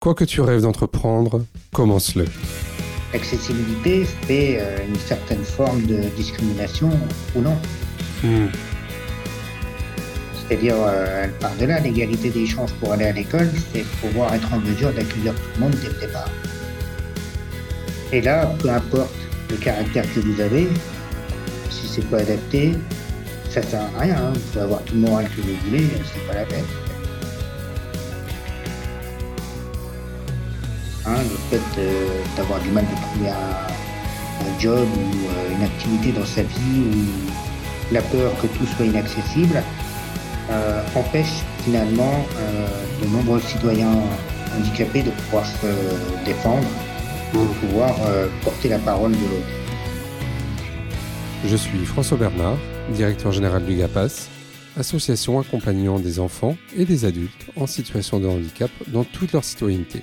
Quoi que tu rêves d'entreprendre, commence-le. L'accessibilité, c'est euh, une certaine forme de discrimination ou non. Hmm. C'est-à-dire, euh, elle part de là, l'égalité des chances pour aller à l'école, c'est pouvoir être en mesure d'accueillir tout le monde dès le départ. Et là, peu importe le caractère que vous avez, si c'est pas adapté, ça sert à rien. hein. Vous pouvez avoir tout le moral que vous voulez, c'est pas la peine. Hein, le fait d'avoir du mal de trouver un, job ou euh, une activité dans sa vie ou la peur que tout soit inaccessible euh, empêche finalement euh, de nombreux citoyens handicapés de pouvoir se défendre, de pouvoir porter la parole de l'autre. Je suis François Bernard, directeur général du GAPAS, association accompagnant des enfants et des adultes en situation de handicap dans toute leur citoyenneté.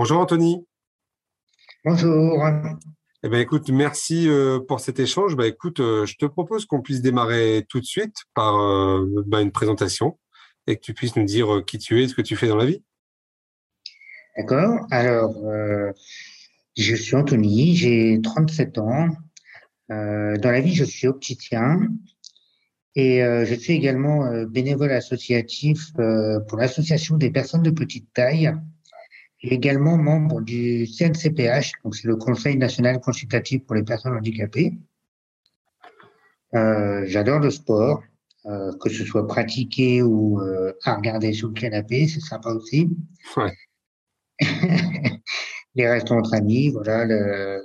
Bonjour Anthony. Bonjour. Eh ben, écoute, merci euh, pour cet échange. Bah, écoute, euh, je te propose qu'on puisse démarrer tout de suite par euh, bah, une présentation et que tu puisses nous dire qui tu es et ce que tu fais dans la vie. D'accord. Alors, euh, je suis Anthony, j'ai 37 ans. Euh, dans la vie, je suis opticien et euh, je suis également bénévole associatif pour l'association des personnes de petite taille et également membre du CNCPH, donc c'est le Conseil national consultatif pour les personnes handicapées. Euh, J'adore le sport, euh, que ce soit pratiqué ou euh, à regarder sur le canapé, c'est sympa aussi. Ouais. les restes entre amis, voilà, le,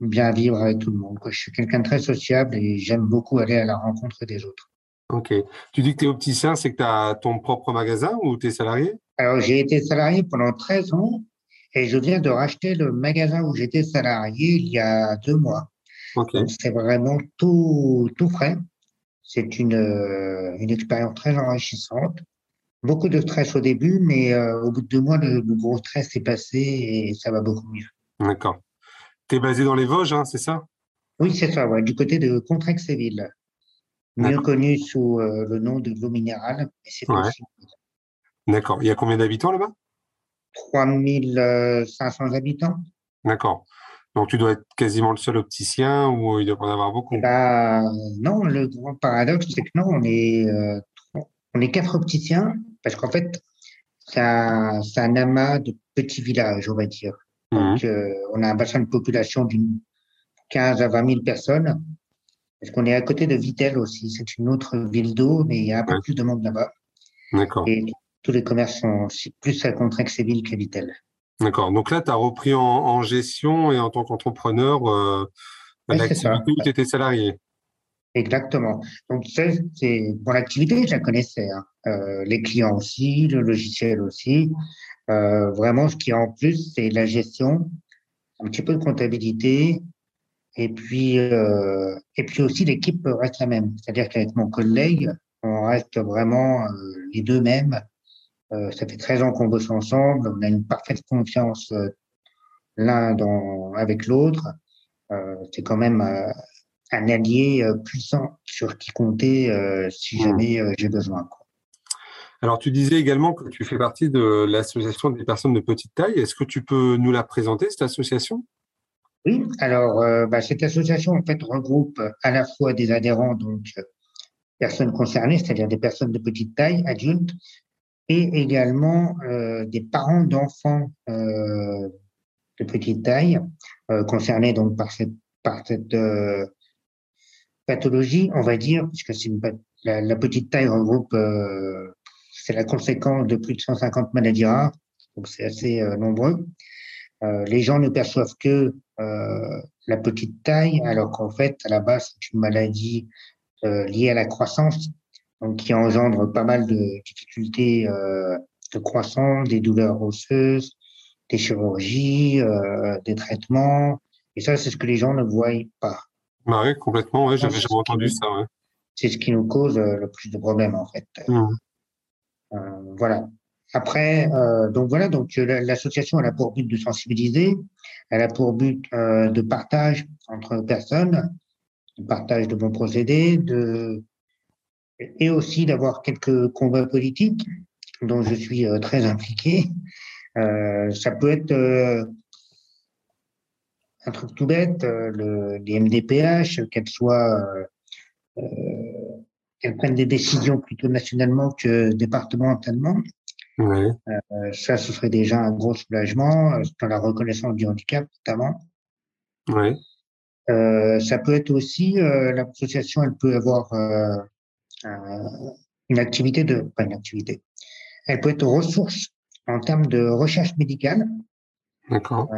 bien vivre avec tout le monde. Quoi. Je suis quelqu'un de très sociable et j'aime beaucoup aller à la rencontre des autres. Ok. Tu dis que tu es opticien, c'est que tu as ton propre magasin ou tu es salarié? Alors, j'ai été salarié pendant 13 ans et je viens de racheter le magasin où j'étais salarié il y a deux mois. Ok. Donc, c'est vraiment tout, tout frais. C'est une, euh, une expérience très enrichissante. Beaucoup de stress au début, mais euh, au bout de deux mois, le, le gros stress est passé et ça va beaucoup mieux. D'accord. Tu es basé dans les Vosges, hein, c'est ça? Oui, c'est ça, ouais, du côté de Contrexéville, mieux connu sous euh, le nom de l'eau minérale. C'est Ouais. D'accord. Il y a combien d'habitants là-bas? 3500 habitants. D'accord. Donc tu dois être quasiment le seul opticien ou il doit en avoir beaucoup? Bah, non, le grand paradoxe, c'est que non, on est, euh, on est quatre opticiens, parce qu'en fait, c'est un, amas de petits villages, on va dire. Mhm. Donc, euh, on a un bassin de population d'une 15 à 20 000 personnes, parce qu'on est à côté de Vittel aussi. C'est une autre ville d'eau, mais il y a un peu Ouais. plus de monde là-bas. D'accord. Et tous les commerces sont plus à Contrexéville qu'à Vittel. D'accord. Donc là, tu as repris en, en gestion et en tant qu'entrepreneur euh, l'activité où tu étais salarié. Exactement. Donc, ça, c'est pour l'activité, je la connaissais. hein. Euh, les clients aussi, le logiciel aussi. Euh, vraiment, ce qui est en plus, c'est la gestion, un petit peu de comptabilité, et puis euh, et puis aussi l'équipe reste la même. C'est-à-dire qu'avec mon collègue, on reste vraiment euh, les deux mêmes. Euh, ça fait 13 ans qu'on bosse ensemble. On a une parfaite confiance euh, l'un avec l'autre. Euh, c'est quand même un allié puissant sur qui compter si Mhm. jamais j'ai besoin. quoi. Alors, tu disais également que tu fais partie de l'association des personnes de petite taille. Est-ce que tu peux nous la présenter, cette association? Oui, alors euh, bah, cette association en fait regroupe à la fois des adhérents, donc personnes concernées, c'est-à-dire des personnes de petite taille, adultes, et également euh, des parents d'enfants euh, de petite taille euh, concernés donc par cette par cette euh, pathologie, on va dire, puisque c'est la, la petite taille regroupe, euh, c'est la conséquence de plus de 150 maladies rares, donc c'est assez euh, nombreux. Les gens ne perçoivent que la petite taille, alors qu'en fait, à la base, c'est une maladie liée à la croissance, donc qui engendre pas mal de difficultés euh, de croissance, des douleurs osseuses, des chirurgies, des traitements. Et ça, c'est ce que les gens ne voient pas. Bah oui, complètement, ouais, j'avais jamais entendu ça. Ouais. C'est ce qui nous cause le plus de problèmes, en fait. Mmh. voilà. Après, euh, donc voilà, donc l'association elle a pour but de sensibiliser, elle a pour but euh, de partage entre personnes, de partage de bons procédés, de et aussi d'avoir quelques combats politiques dont je suis euh, très impliqué. Euh, ça peut être euh, un truc tout bête, le, les MDPH, qu'elles soient qu'elles prennent des décisions plutôt nationalement que départementalement. Euh, ça, ce serait déjà un gros soulagement euh, dans la reconnaissance du handicap, notamment. Ouais. Euh, ça peut être aussi, l'association, elle peut avoir une activité de, pas une activité, elle peut être ressource en termes de recherche médicale. D'accord.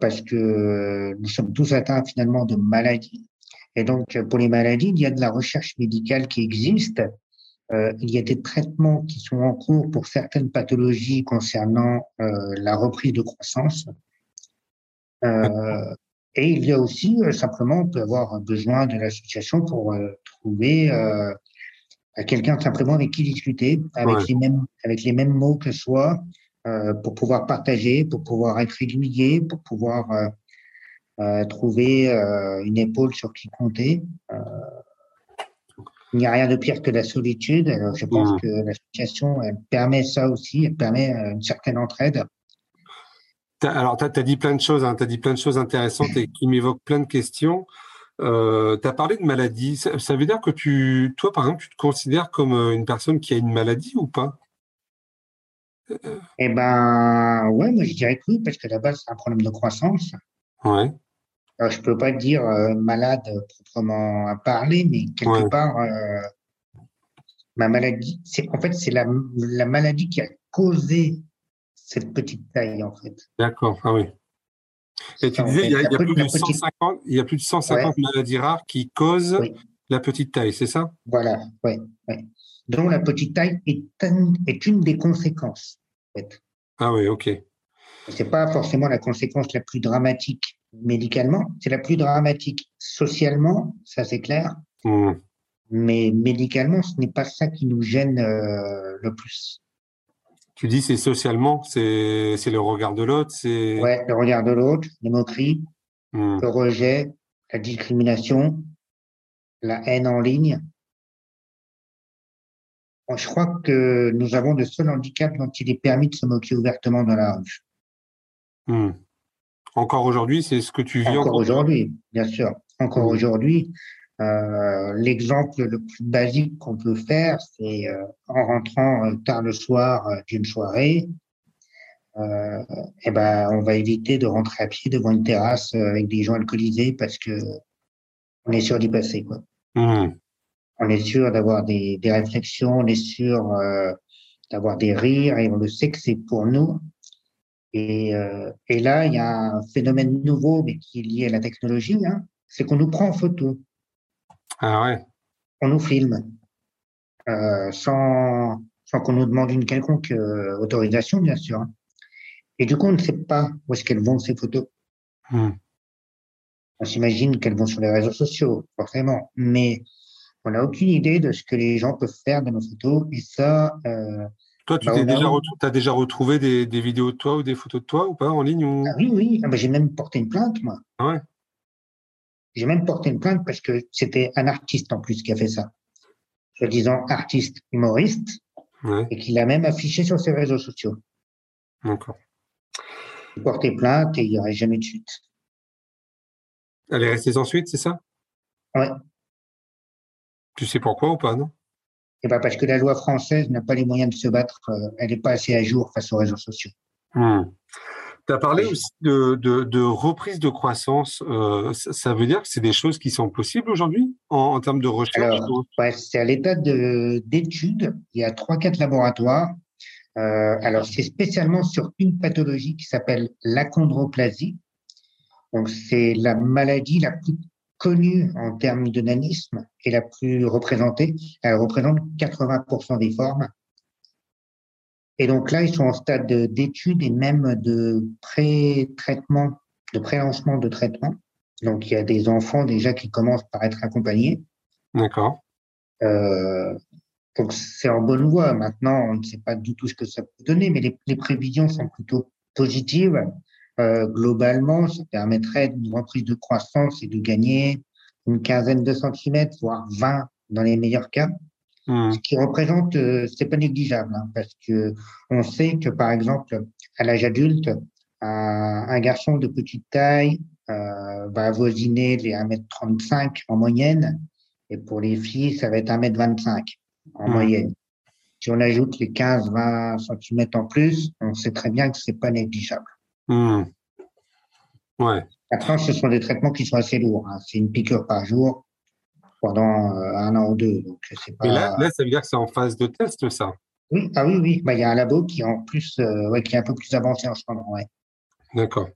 parce que nous sommes tous atteints finalement de maladies. Et donc, pour les maladies, il y a de la recherche médicale qui existe euh, il y a des traitements qui sont en cours pour certaines pathologies concernant euh, la reprise de croissance. Euh, et il y a aussi, simplement, on peut avoir besoin de l'association pour trouver quelqu'un simplement avec qui discuter, avec, les mêmes, avec les mêmes mots que soi, pour pouvoir partager, pour pouvoir être régulier, pour pouvoir trouver une épaule sur qui compter. Il n'y a rien de pire que la solitude. Alors, je pense mmh. que l'association, elle permet ça aussi, elle permet euh, une certaine entraide. Alors, tu as, dit plein de choses, hein, tu as dit plein de choses intéressantes et qui m'évoquent plein de questions. Euh, tu as parlé de maladie. Ça, veut dire que tu, toi, par exemple, tu te considères comme euh, une personne qui a une maladie ou pas? Eh ben, ouais, moi je dirais que oui, parce que là-bas, c'est un problème de croissance. Ouais. Alors, je peux pas dire euh, malade proprement à parler, mais quelque part, ma maladie, c'est en fait c'est la, la maladie qui a causé cette petite taille en fait. D'accord, ah oui. Et tu disais, il y, a, plus de 150, il y a plus de 150 maladies rares qui causent la petite taille, c'est ça? Voilà, oui. Ouais. Donc la petite taille est, est une des conséquences. En fait. Ah oui, ok. C'est pas forcément la conséquence la plus dramatique médicalement. C'est la plus dramatique socialement, ça c'est clair. Mmh. Mais médicalement, ce n'est pas ça qui nous gêne euh, le plus. Tu dis c'est socialement, c'est le regard de l'autre, c'est. Ouais, le regard de l'autre, les moqueries, mmh. le rejet, la discrimination, la haine en ligne. je crois que nous avons le seul handicap dont il est permis de se moquer ouvertement dans la rue. Mmh. Encore aujourd'hui, c'est ce que tu vis encore aujourd'hui, bien sûr. Encore mmh. aujourd'hui, euh, l'exemple le plus basique qu'on peut faire, c'est euh, en rentrant euh, tard le soir d'une soirée, eh ben, on va éviter de rentrer à pied devant une terrasse avec des gens alcoolisés parce que on est sûr d'y passer. Quoi. Mmh. On est sûr d'avoir des, des, réflexions, on est sûr d'avoir des rires et on le sait que c'est pour nous et, euh, et, là, il y a un phénomène nouveau, mais qui est lié à la technologie, hein, c'est qu'on nous prend en photo. Ah ouais. On nous filme euh, sans, sans qu'on nous demande une quelconque euh, autorisation, bien sûr. Hein. Et du coup, on ne sait pas où est-ce qu'elles vont ces photos. Hmm. On s'imagine qu'elles vont sur les réseaux sociaux, forcément, mais on n'a aucune idée de ce que les gens peuvent faire de nos photos. Et ça, euh, toi, tu bah, as déjà, as déjà retrouvé des, des, vidéos de toi ou des photos de toi ou pas en ligne ou... ah, Oui, oui. Ah, bah, j'ai même porté une plainte, moi. Ah ouais. J'ai même porté une plainte parce que c'était un artiste en plus qui a fait ça. Soi-disant artiste humoriste. Ouais. Et qui l'a même affiché sur ses réseaux sociaux. D'accord. J'ai porté plainte et il n'y aurait jamais de suite. Elle est restée sans suite, c'est ça? Ouais. Tu sais pourquoi ou pas, non? Et ben parce que la loi française n'a pas les moyens de se battre, euh, elle n'est pas assez à jour face aux réseaux sociaux. Hmm. Tu as parlé aussi de, de, de, reprise de croissance. Euh, ça, veut dire que c'est des choses qui sont possibles aujourd'hui en, en, termes de recherche ouais, C'est à l'état d'études. Il y a trois, quatre laboratoires. Euh, alors, c'est spécialement sur une pathologie qui s'appelle l'achondroplasie. Donc, c'est la maladie la plus connue en termes de nanisme et la plus représentée. Elle représente 80% des formes. Et donc là, ils sont en stade d'étude et même de pré-traitement, de pré-lancement de traitement. Donc il y a des enfants déjà qui commencent par être accompagnés. D'accord. Euh, donc c'est en bonne voie. Maintenant, on ne sait pas du tout ce que ça peut donner, mais les, les prévisions sont plutôt positives. Euh, globalement, ça permettrait une reprise de croissance et de gagner une quinzaine de centimètres, voire 20 dans les meilleurs cas. Ce qui représente, euh, c'est pas négligeable, hein, parce que on sait que par exemple, à l'âge adulte, un, un garçon de petite taille euh, va avoisiner les 1m35 en moyenne, et pour les filles, ça va être 1m25 en Hmm. moyenne. Si on ajoute les 15-20 cm en plus, on sait très bien que c'est pas négligeable. Hmm. Ouais. Après, ce sont des traitements qui sont assez lourds. hein. C'est une piqûre par jour pendant euh, un an ou deux. Donc, c'est pas. Et là, là, ça veut dire que c'est en phase de test, ça? Oui, ah oui, oui. Bah, il y a un labo qui est en plus, euh, ouais, qui est un peu plus avancé en ce moment. Ouais. D'accord.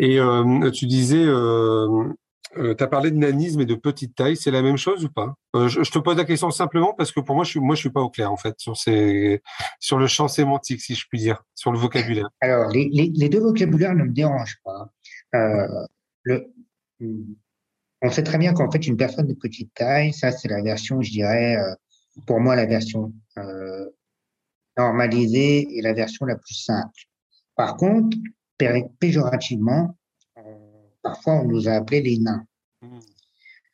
Et euh, tu disais, euh, tu as parlé de nanisme et de petite taille, c'est la même chose ou pas? Je, je te pose la question simplement parce que pour moi, je suis, moi, je suis pas au clair en fait sur ces, sur le champ sémantique, si je puis dire, sur le vocabulaire. Alors, les, les, les deux vocabulaires ne me dérangent pas. Le, on sait très bien qu'en fait, une personne de petite taille, ça, c'est la version, je dirais, euh, pour moi, la version euh, normalisée et la version la plus simple. Par contre, pé- péjorativement, euh, parfois, on nous a appelés les nains.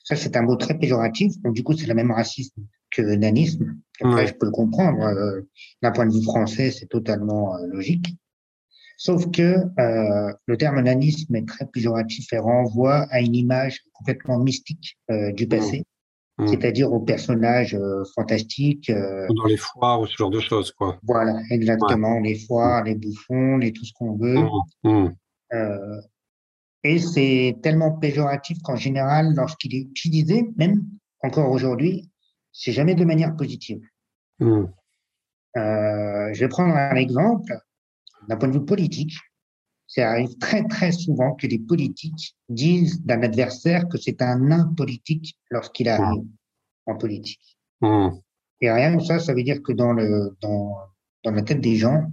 Ça, c'est un mot très péjoratif. Donc, du coup, c'est le même racisme que nanisme. Après, je peux le comprendre. euh, D'un point de vue français, c'est totalement euh, logique. Sauf que euh, le terme nanisme est très péjoratif et renvoie à une image complètement mystique euh, du passé, Mm. c'est-à-dire aux personnages euh, fantastiques. euh, dans les foires ou ce genre de choses, quoi. voilà, exactement, les foires, les bouffons, les tout ce qu'on veut. Euh, et c'est tellement péjoratif qu'en général, lorsqu'il est utilisé, même encore aujourd'hui, c'est jamais de manière positive. Euh, je vais prendre un exemple d'un point de vue politique. Ça arrive très très souvent que les politiques disent d'un adversaire que c'est un nain politique lorsqu'il arrive en politique. Mm. Et rien que ça, ça veut dire que dans le dans dans la tête des gens,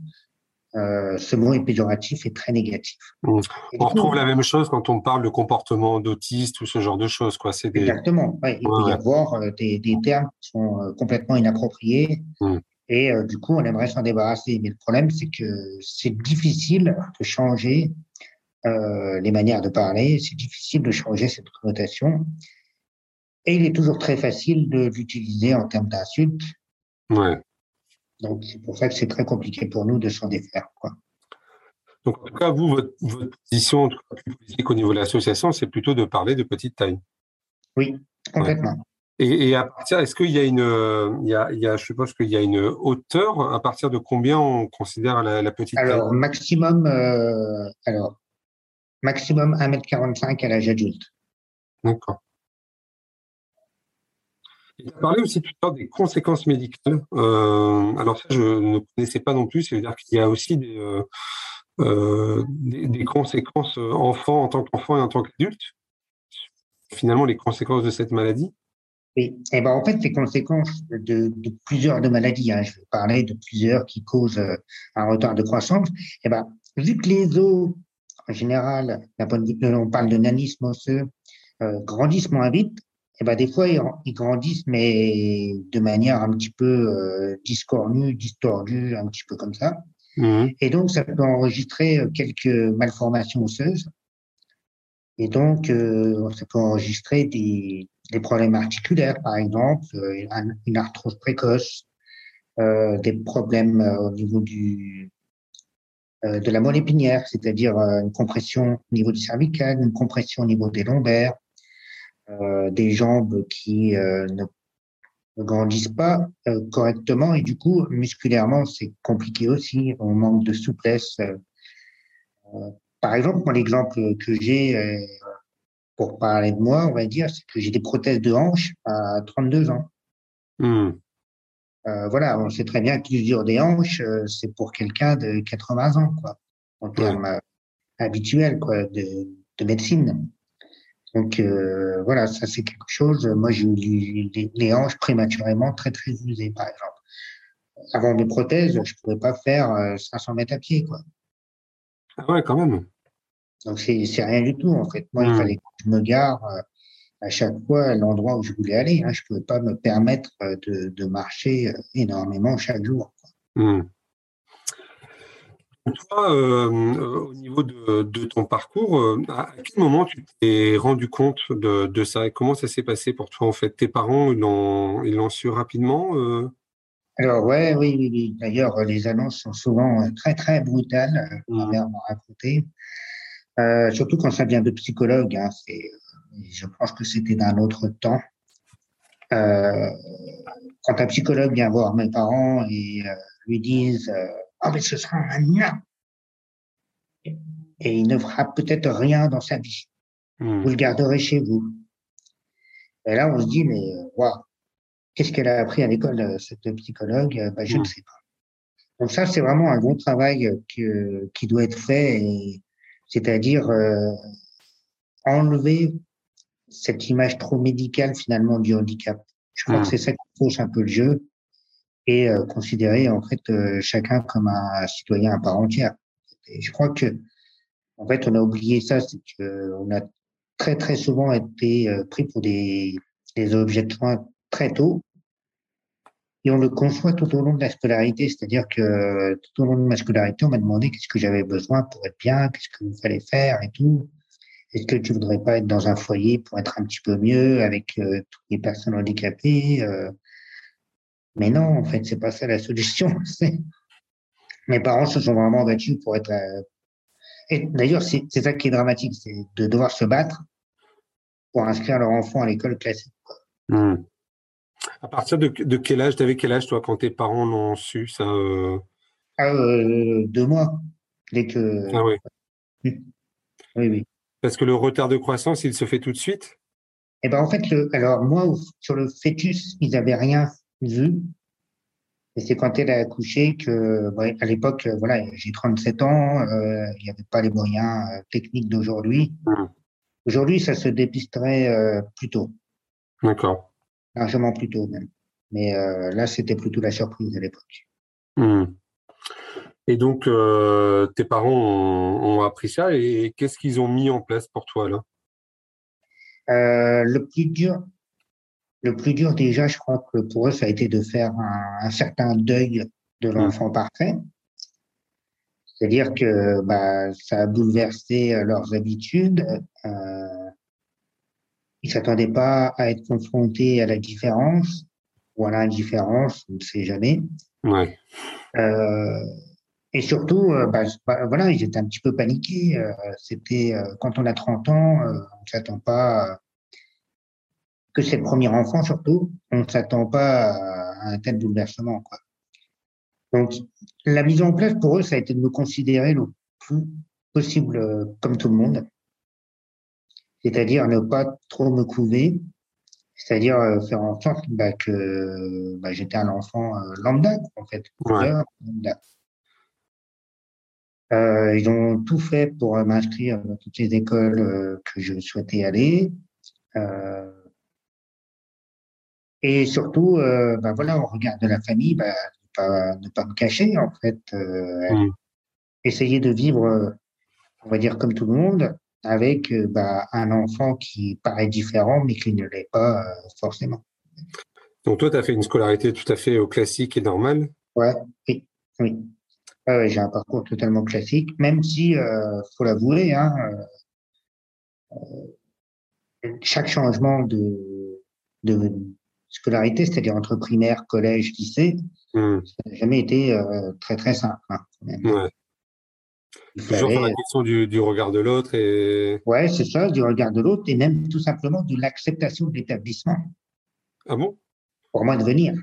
euh, ce mot est péjoratif et très négatif. Mm. Et du On coup, retrouve la même chose quand on parle de comportement d'autiste ou ce genre de choses, quoi. C'est des, Exactement. Ouais, il Ouais, peut y avoir euh, des, des termes qui sont euh, complètement inappropriés. Et euh, du coup, on aimerait s'en débarrasser. Mais le problème, c'est que c'est difficile de changer euh, les manières de parler, c'est difficile de changer cette connotation et il est toujours très facile de l'utiliser en termes d'insultes. ouais. Donc, c'est pour ça que c'est très compliqué pour nous de s'en défaire. Quoi. Donc, en tout cas, vous, votre, votre position en tout cas, plus politique au niveau de l'association, c'est plutôt de parler de petite taille. Oui, complètement. Et, et à partir, est-ce qu'il y a une, euh, il y a, il y a, je suppose qu'il y a une hauteur à partir de combien on considère la, la petite taille? Alors, maximum, euh, alors, maximum 1m45 à l'âge adulte. D'accord. Tu as parlé aussi tout à l'heure des conséquences médicales. Euh, alors ça, je ne connaissais pas non plus. C'est-à-dire qu'il y a aussi des, euh, des, des conséquences enfants en tant qu'enfant et en tant qu'adulte. Finalement, les conséquences de cette maladie. Et ben en fait, les conséquences de, de plusieurs de maladies, hein, je vais parler de plusieurs qui causent euh, un retard de croissance. Et ben, vu que les os, en général, vue, on parle de nanisme osseux, euh, grandissent moins vite, et ben des fois ils, ils grandissent mais de manière un petit peu euh, discornue, distordue, un petit peu comme ça. Mhm. Et donc, ça peut enregistrer euh, quelques malformations osseuses. Et donc, euh, ça peut enregistrer des, des problèmes articulaires, par exemple, euh, un- une arthrose précoce, euh, des problèmes euh, au niveau du, euh, de la moelle épinière, c'est-à-dire euh, une compression au niveau du cervical, une compression au niveau des lombaires, des jambes qui ne, grandissent pas correctement et du coup, musculairement, c'est compliqué aussi. On manque de souplesse. Par exemple, moi, l'exemple que j'ai euh, pour parler de moi, on va dire, c'est que j'ai des prothèses de hanche à 32 ans. Mhm. Euh, voilà, on sait très bien que l'usure des hanches, euh, c'est pour quelqu'un de 80 ans, quoi, en termes habituels, quoi, de, de médecine. Donc euh, voilà, ça c'est quelque chose. Moi, j'ai eu les, les- les hanches prématurément très très usées, par exemple. avant mes prothèses, je ne pouvais pas faire 500 mètres à pied. Quoi. Ah ouais, quand même. Donc, c'est rien du tout, en fait. Moi, il hmm. fallait que je me gare à chaque fois à l'endroit où je voulais aller. Hein. Je ne pouvais pas me permettre de, de marcher énormément chaque jour. Hmm. Toi, euh, au niveau de, ton parcours, euh, à quel moment tu t'es rendu compte de, ça? Et comment ça s'est passé pour toi en fait? Tes parents, ils l'ont su rapidement euh? Alors ouais, oui, oui, oui. D'ailleurs, les annonces sont souvent très très brutales. Ma mmh. mère m'a raconté, surtout quand ça vient de psychologue. Hein, je pense que c'était d'un autre temps. quand un psychologue vient voir mes parents et lui disent ah, mais ce sera un nain. Et il ne fera peut-être rien dans sa vie. Hmm. Vous le garderez chez vous. Et là, on se dit, mais waouh, qu'est-ce qu'elle a appris à l'école, euh, cette psychologue bah, Je ne hmm. sais pas. Donc ça, c'est vraiment un gros travail que, qui doit être fait, c'est-à-dire euh, enlever cette image trop médicale finalement du handicap. Je crois que hmm. c'est ça qui fausse un peu le jeu et euh, considérer en fait euh, chacun comme un citoyen à part entière. Et je crois que en fait on a oublié ça, c'est qu'on a très très souvent été euh, pris pour des, des objets de soins très tôt et on le conçoit tout au long de la scolarité, c'est-à-dire que tout au long de ma scolarité, on m'a demandé qu'est-ce que j'avais besoin pour être bien, qu'est-ce qu'il fallait faire et tout. Est-ce que tu voudrais pas être dans un foyer pour être un petit peu mieux avec toutes les personnes handicapées mais non, en fait, c'est pas ça la solution. Mes parents se sont vraiment battus pour être. Euh, et d'ailleurs, c'est ça qui est dramatique, c'est de devoir se battre pour inscrire leur enfant à l'école classique. Hmm. À partir de, quel âge, t'avais quel âge toi quand tes parents l'ont su ça euh? ah, euh, Deux mois, dès que. Ah oui. Oui, oui. Parce que le retard de croissance, il se fait tout de suite? Eh ben en fait, alors moi sur le fœtus, ils n'avaient rien vu. Et c'est quand elle a accouché que, à l'époque, voilà, j'ai 37 ans, euh, il n'y avait pas les moyens euh, techniques d'aujourd'hui. Mmh. Aujourd'hui, ça se dépisterait plus tôt. D'accord. Largement plus tôt même. Mais là, c'était plutôt la surprise à l'époque. Mmh. Et donc, tes parents ont, appris ça et qu'est-ce qu'ils ont mis en place pour toi là Le plus dur, le plus dur déjà, je crois que pour eux, ça a été de faire un, certain deuil de mmh. l'enfant parfait. C'est-à-dire que bah, ça a bouleversé euh, leurs habitudes. Euh, ils s'attendaient pas à être confrontés à la différence ou à l'indifférence, on ne sait jamais. Ouais. Euh, et surtout, euh, bah, bah, voilà, ils étaient un petit peu paniqués. Euh, c'était quand on a 30 ans, on ne s'attend pas que c'est le premier enfant surtout, on ne s'attend pas à un tel bouleversement. Quoi. Donc, la mise en place pour eux, ça a été de me considérer le plus possible euh, comme tout le monde, c'est-à-dire ne pas trop me couver, c'est-à-dire euh, faire en sorte bah, que bah, j'étais un enfant euh, lambda, en fait. ils ont tout fait pour m'inscrire dans toutes les écoles que je souhaitais aller. Et surtout, euh, ben voilà, au regard de la famille, ben, ne, pas, ne pas me cacher, en fait. Euh, mm. Essayer de vivre, euh, on va dire, comme tout le monde, avec ben, un enfant qui paraît différent, mais qui ne l'est pas forcément. Donc toi, tu as fait une scolarité tout à fait au classique et normal Ouais, oui, oui. j'ai un parcours totalement classique, même si, euh, faut l'avouer, hein, chaque changement de, de, scolarité, c'est-à-dire entre primaire, collège, lycée, hmm. ça n'a jamais été euh, très très simple. Hein, ouais. Toujours la question du, regard de l'autre et. Ouais, c'est ça, du regard de l'autre et même tout simplement de l'acceptation de l'établissement. Ah bon? Pour moi de venir.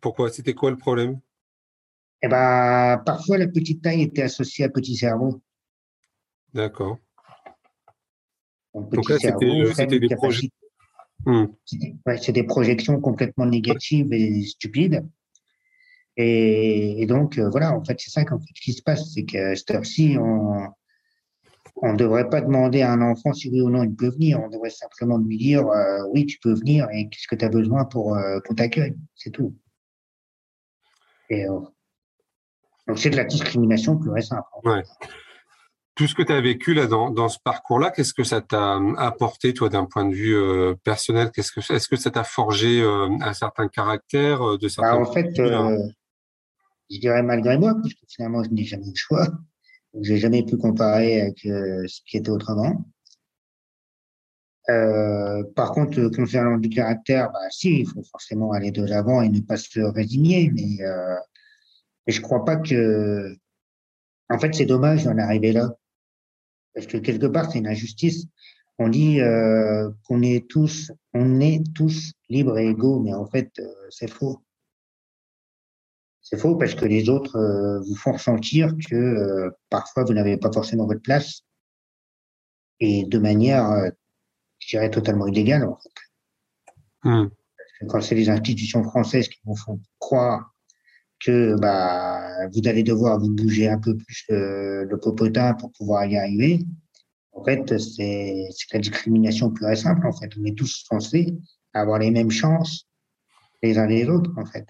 Pourquoi? C'était quoi le problème? Eh ben, parfois la petite taille était associée à petit cerveau. D'accord. Donc, là, c'était des projets. Hmm. c'est des projections complètement négatives et stupides. Et, donc, euh, voilà, en fait, c'est ça qui se passe. C'est qu'à cette heure-ci, on ne devrait pas demander à un enfant si oui ou non il peut venir. On devrait simplement lui dire euh, oui, tu peux venir et qu'est-ce que tu as besoin pour euh, qu'on t'accueille. C'est tout. Et, donc c'est de la discrimination plus récente. Ouais. Tout ce que tu as vécu là dans, dans ce parcours-là, qu'est-ce que ça t'a apporté toi d'un point de vue euh, personnel? Qu'est-ce que est-ce que ça t'a forgé euh, un certain caractère euh, de certains bah, En fait, je dirais malgré moi, puisque finalement je n'ai jamais eu le choix. J'ai jamais pu comparer avec ce qui était autrement. par contre, concernant du caractère, bah si, il faut forcément aller de l'avant et ne pas se résigner, mais, mais je crois pas que. En fait, c'est dommage d'en arriver là. Parce que quelque part, c'est une injustice. On dit euh, qu'on est tous, on est tous libres et égaux, mais en fait, euh, c'est faux. C'est faux parce que les autres euh, vous font ressentir que parfois vous n'avez pas forcément votre place et de manière, je dirais, totalement illégale en fait. Mmh. Parce que quand c'est les institutions françaises qui vous font croire que bah, vous allez devoir vous bouger un peu plus euh, le popotin pour pouvoir y arriver. En fait, c'est la discrimination pure et simple. En fait, on est tous censés avoir les mêmes chances les uns les autres. En fait.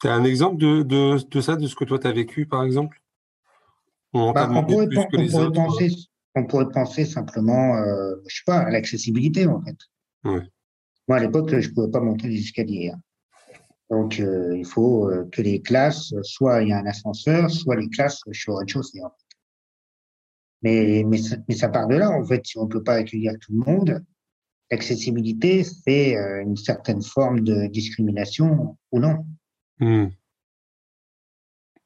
Tu as un exemple de, de, de, ça, de ce que toi tu as vécu, par exemple? On, bah, on, pourrait, on, pourrait penser, on, pourrait, penser, simplement, euh, je sais pas, à l'accessibilité, en fait. Ouais. Moi, à l'époque, je pouvais pas monter les escaliers. Hein. Donc, euh, il faut euh, que les classes, soit il y a un ascenseur, soit les classes soient au rez-de-chaussée. En fait. Mais, mais, ça, mais ça part de là, en fait, si on ne peut pas accueillir tout le monde, l'accessibilité, c'est euh, une certaine forme de discrimination ou non. Hmm.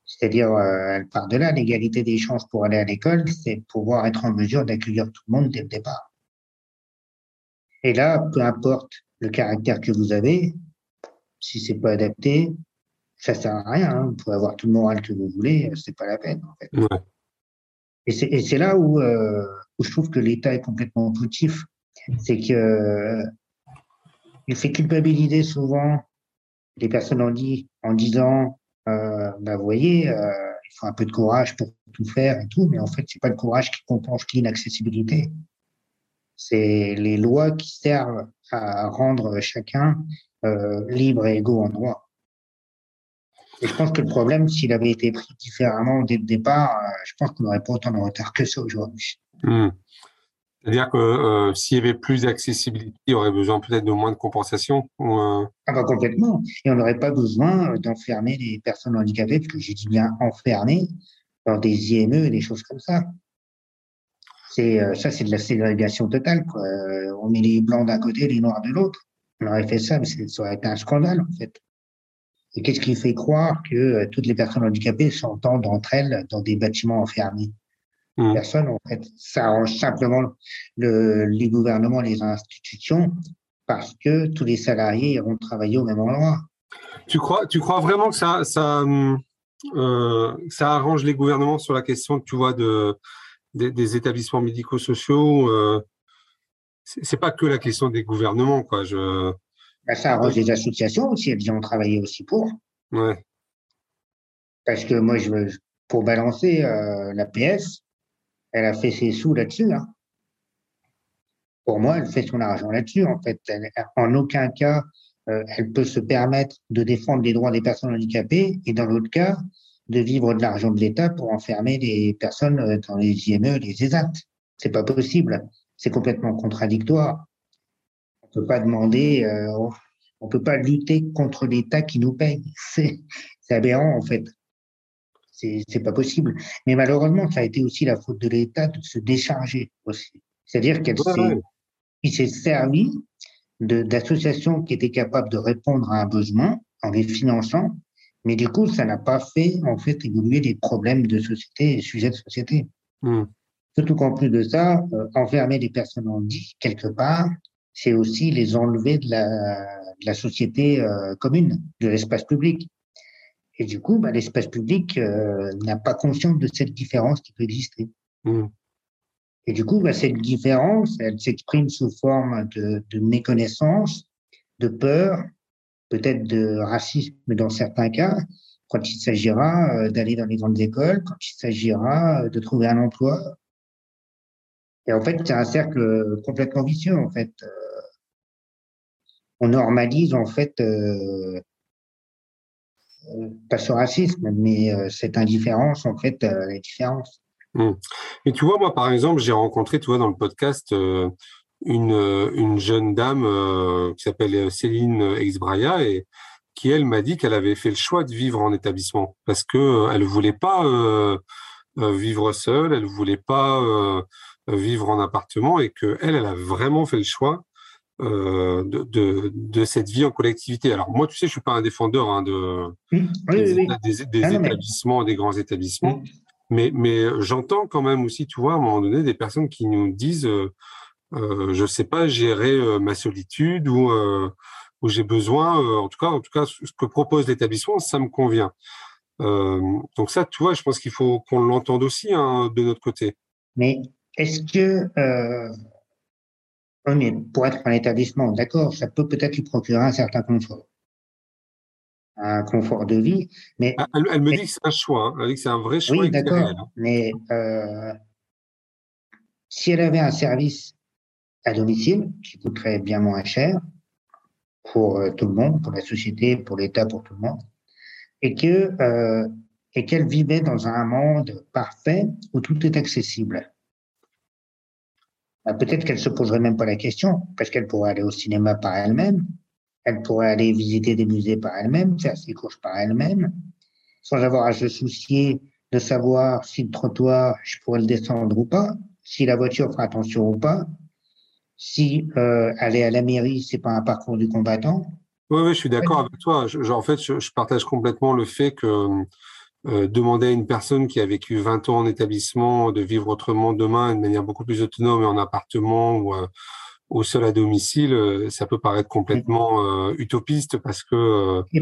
C'est-à-dire, elle part de là, l'égalité des chances pour aller à l'école, c'est pouvoir être en mesure d'accueillir tout le monde dès le départ. Et là, peu importe le caractère que vous avez, si c'est pas adapté, ça sert à rien. Hein. Vous pouvez avoir tout le moral que vous voulez, c'est pas la peine. En fait. ouais. Et c'est là où, euh, où, je trouve que l'État est complètement poutif. C'est que euh, il fait culpabiliser souvent les personnes en, dit, en disant euh, bah, vous voyez, euh, il faut un peu de courage pour tout faire et tout, mais en fait, c'est pas le courage qui compense l'inaccessibilité. C'est les lois qui servent à rendre chacun euh, libre et égaux en droit. Et je pense que le problème, s'il avait été pris différemment dès le départ, euh, je pense qu'on n'aurait pas autant de retard que ça aujourd'hui. Hmm. C'est-à-dire que euh, s'il y avait plus d'accessibilité, il y aurait besoin peut-être de moins de compensation ou, Ah bah complètement. Et on n'aurait pas besoin d'enfermer les personnes handicapées, parce que j'ai dit bien enfermer, dans des IME et des choses comme ça. Ça, c'est de la ségrégation totale. On met les blancs d'un côté, les noirs de l'autre on aurait fait ça, mais ça aurait été un scandale, en fait. Et qu'est-ce qui fait croire que euh, toutes les personnes handicapées s'entendent entre elles dans des bâtiments enfermés? Mmh. Personne, en fait. Ça arrange simplement le, les gouvernements, les institutions, parce que tous les salariés iront travailler au même endroit. Tu crois, tu crois vraiment que ça, ça, euh, ça arrange les gouvernements sur la question, tu vois, de, des, établissements médico-sociaux euh, c'est pas que la question des gouvernements, quoi. Je... Bah, ça arrange les associations aussi, elles y ont travaillé aussi pour. Ouais. Parce que moi, je, pour balancer euh, la PS, elle a fait ses sous là-dessus. Hein. Pour moi, elle fait son argent là-dessus. En fait, en aucun cas, euh, elle peut se permettre de défendre les droits des personnes handicapées et dans l'autre cas, de vivre de l'argent de l'État pour enfermer les personnes euh, dans les IME, les ESAT. C'est pas possible c'est complètement contradictoire. On peut pas demander, euh, on peut pas lutter contre l'État qui nous paye. C'est aberrant en fait. C'est pas possible. Mais malheureusement, ça a été aussi la faute de l'État de se décharger aussi. C'est-à-dire qu'il s'est servi d'associations qui étaient capables de répondre à un besoin en les finançant, mais du coup, ça n'a pas fait en fait évoluer les problèmes de société et sujets de société. Hmm. Surtout qu'en plus de ça, euh, enfermer les personnes en dit quelque part, c'est aussi les enlever de la, de la société euh, commune, de l'espace public. Et du coup, bah, l'espace public euh, n'a pas conscience de cette différence qui peut exister. Mmh. Et du coup, bah, cette différence, elle s'exprime sous forme de, de, méconnaissance, de peur, peut-être de racisme dans certains cas, quand il s'agira d'aller dans les grandes écoles, quand il s'agira de trouver un emploi, et en fait, c'est un cercle complètement vicieux, en fait. Euh, on normalise, en fait, euh, pas ce racisme, mais cette indifférence, en fait, la différence. Mmh. Et tu vois, moi, par exemple, j'ai rencontré, tu vois, dans le podcast, une, une jeune dame qui s'appelle Céline Exbraya et qui, elle, m'a dit qu'elle avait fait le choix de vivre en établissement parce que elle voulait pas vivre seule, elle voulait pas vivre en appartement et que elle, elle a vraiment fait le choix euh, de, de, de, cette vie en collectivité. Alors moi, tu sais, je suis pas un défendeur hein, de des, des, ah établissements, des grands établissements, mais mais j'entends quand même aussi, tu vois, à un moment donné, des personnes qui nous disent, euh, euh je sais pas gérer euh, ma solitude ou où j'ai besoin, en tout cas, en tout cas, ce que propose l'établissement, ça me convient. donc ça, tu vois, je pense qu'il faut qu'on l'entende aussi hein, de notre côté. Mais est-ce que oui, mais pour être un établissement, d'accord, ça peut peut-être lui procurer un certain confort, un confort de vie, mais ah, elle, me dit que c'est un choix, hein. elle dit que c'est un vrai choix. Oui, d'accord, hein. mais euh, si elle avait un service à domicile qui coûterait bien moins cher pour euh, tout le monde, pour la société, pour l'État, pour tout le monde, et que euh, et qu'elle vivait dans un monde parfait où tout est accessible peut-être qu'elle se poserait même pas la question, parce qu'elle pourrait aller au cinéma par elle-même, elle pourrait aller visiter des musées par elle-même, faire ses courses par elle-même, sans avoir à se soucier de savoir si le trottoir, je pourrais le descendre ou pas, si la voiture fera attention ou pas, si euh, aller à la mairie, c'est pas un parcours du combattant. Oui, oui, je suis d'accord avec toi. en fait, je, je, partage complètement le fait que euh, demander à une personne qui a vécu 20 ans en établissement de vivre autrement demain de manière beaucoup plus autonome et en appartement ou euh, au sol à domicile, euh, ça peut paraître complètement utopiste parce que. et,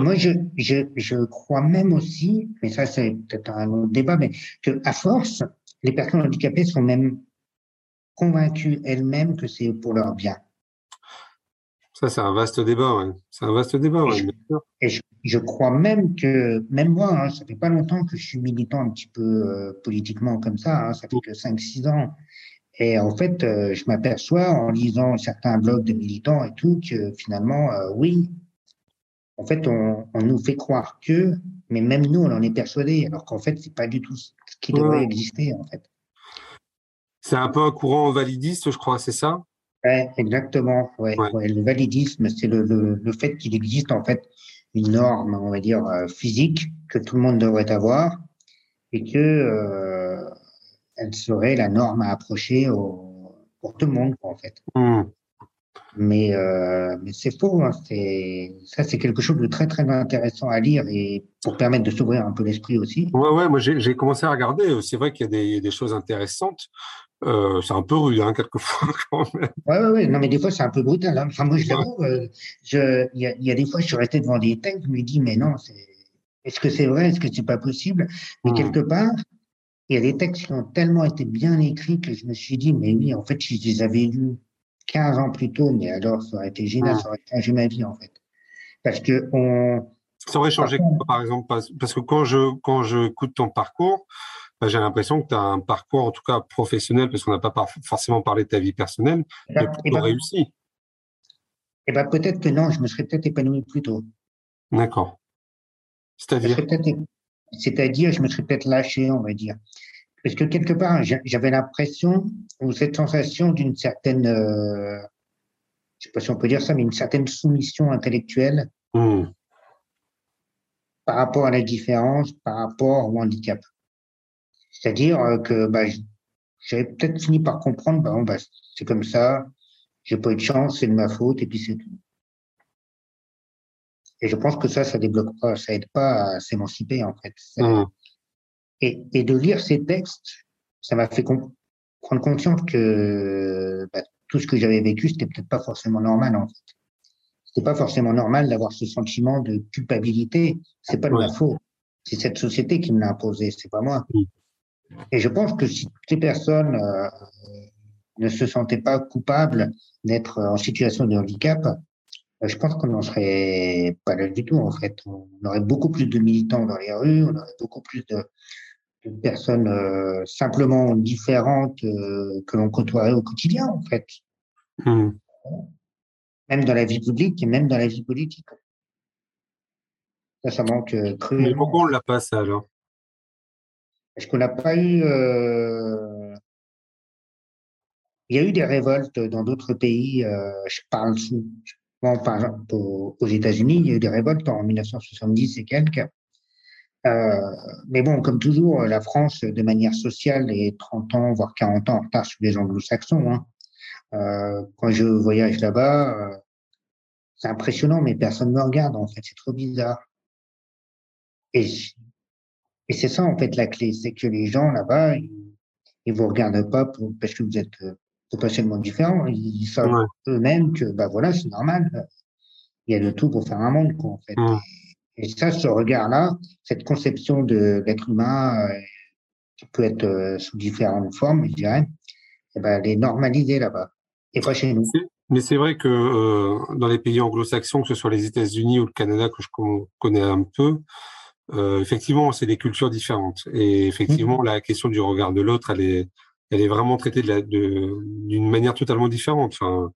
moi, je, je, je, crois même aussi, mais ça c'est peut-être un autre débat, mais que à force, les personnes handicapées sont même convaincues elles-mêmes que c'est pour leur bien. Ça, c'est un vaste débat, ouais. C'est un vaste débat, ouais, Et je, crois même que, même moi, hein, ça fait pas longtemps que je suis militant un petit peu euh, politiquement comme ça, hein, ça fait que 5-6 ans. Et en fait, euh, je m'aperçois en lisant certains blogs de militants et tout que finalement, euh, oui, en fait, on, on, nous fait croire que, mais même nous, on en est persuadé, alors qu'en fait, c'est pas du tout ce qui devrait exister, en fait. C'est un peu un courant validiste, je crois, c'est ça? Ouais, exactement. Ouais, ouais. le validisme, c'est le, le, le, fait qu'il existe en fait une norme, on va dire euh, physique que tout le monde devrait avoir et que euh, elle serait la norme à approcher au, pour tout le monde en fait. Mmh. Mais euh, mais c'est faux. Hein, c'est ça, c'est quelque chose de très très intéressant à lire et pour permettre de s'ouvrir un peu l'esprit aussi. Ouais ouais, moi j'ai commencé à regarder. C'est vrai qu'il y a des choses intéressantes. Euh, c'est un peu rude, hein, quelquefois, quand même. Ouais, ouais, ouais. Non, mais des fois, c'est un peu brutal. Hein. Enfin, moi, je l'avoue, euh, il y a, y a, des fois, je suis resté devant des textes, je me dis, mais non, est-ce que c'est vrai? Est-ce que c'est pas possible? Mais hmm. quelque part, il y a des textes qui ont tellement été bien écrits que je me suis dit, mais oui, en fait, si je les avais lus 15 ans plus tôt, mais alors, ça aurait été génial, hmm. ça aurait changé ma vie, en fait. Parce que on, ça aurait changé, par exemple, parce que quand je, quand je écoute ton parcours, j'ai l'impression que tu as un parcours, en tout cas professionnel, parce qu'on n'a pas forcément parlé de ta vie personnelle, eh ben, mais eh ben, réussi. Eh ben, peut-être que non, je me serais peut-être épanoui plus tôt. D'accord. C'est-à-dire C'est-à-dire, je me serais peut-être lâché, on va dire. Parce que quelque part, j'avais l'impression, ou cette sensation d'une certaine, euh, je sais pas si on peut dire ça, mais une certaine soumission intellectuelle hmm. par rapport à la différence, par rapport au handicap. C'est-à-dire euh, que bah, j'avais peut-être fini par comprendre, bah, bah, c'est comme ça, j'ai pas eu de chance, c'est de ma faute, et puis c'est tout. Et je pense que ça, ça débloque pas, ça aide pas à s'émanciper, en fait. Mmh. Et, et, de lire ces textes, ça m'a fait prendre conscience que bah, tout ce que j'avais vécu, c'était peut-être pas forcément normal, en fait. C'était pas forcément normal d'avoir ce sentiment de culpabilité. C'est pas de ma faute. C'est cette société qui me l'a imposé, c'est pas moi. Mmh. Et je pense que si ces personnes euh, ne se sentaient pas coupables d'être en situation de handicap, euh, je pense qu'on n'en serait pas là du tout, en fait. On aurait beaucoup plus de militants dans les rues, on aurait beaucoup plus de, de personnes euh, simplement différentes que l'on côtoierait au quotidien, en fait. Mmh. Même dans la vie publique et même dans la vie politique. Ça, ça manque euh, Mais cruellement. pourquoi on l'a pas ça alors? Est-ce qu'on n'a pas eu. euh, Il y a eu des révoltes dans d'autres pays. euh, Je parle sous. Bon, par exemple, aux aux États-Unis, il y a eu des révoltes en 1970 et quelques. Euh, mais bon, comme toujours, la France, de manière sociale, est 30 ans, voire 40 ans en retard sur les anglo-saxons. hein. Euh, quand je voyage là-bas, euh, c'est impressionnant, mais personne ne me regarde, en fait. C'est trop bizarre. Et, et c'est ça, en fait, la clé. C'est que les gens là-bas, ils, ils vous regardent pas pour, parce que vous êtes euh, potentiellement différents. Ils savent Ouais. eux-mêmes que, bah voilà, c'est normal. Il y a de tout pour faire un monde, quoi, en fait. Mm. Et ça, ce regard-là, cette conception de l'être humain, euh, qui peut être euh, sous différentes formes, je dirais, eh ben, elle est normalisée là-bas. Et pas chez nous. Mais c'est vrai que euh, dans les pays anglo-saxons, que ce soit les États-Unis ou le Canada que je con- connais un peu, euh, effectivement, c'est des cultures différentes. Et effectivement, la question du regard de l'autre, elle est, elle est vraiment traitée de la- de- d'une manière totalement différente. Enfin,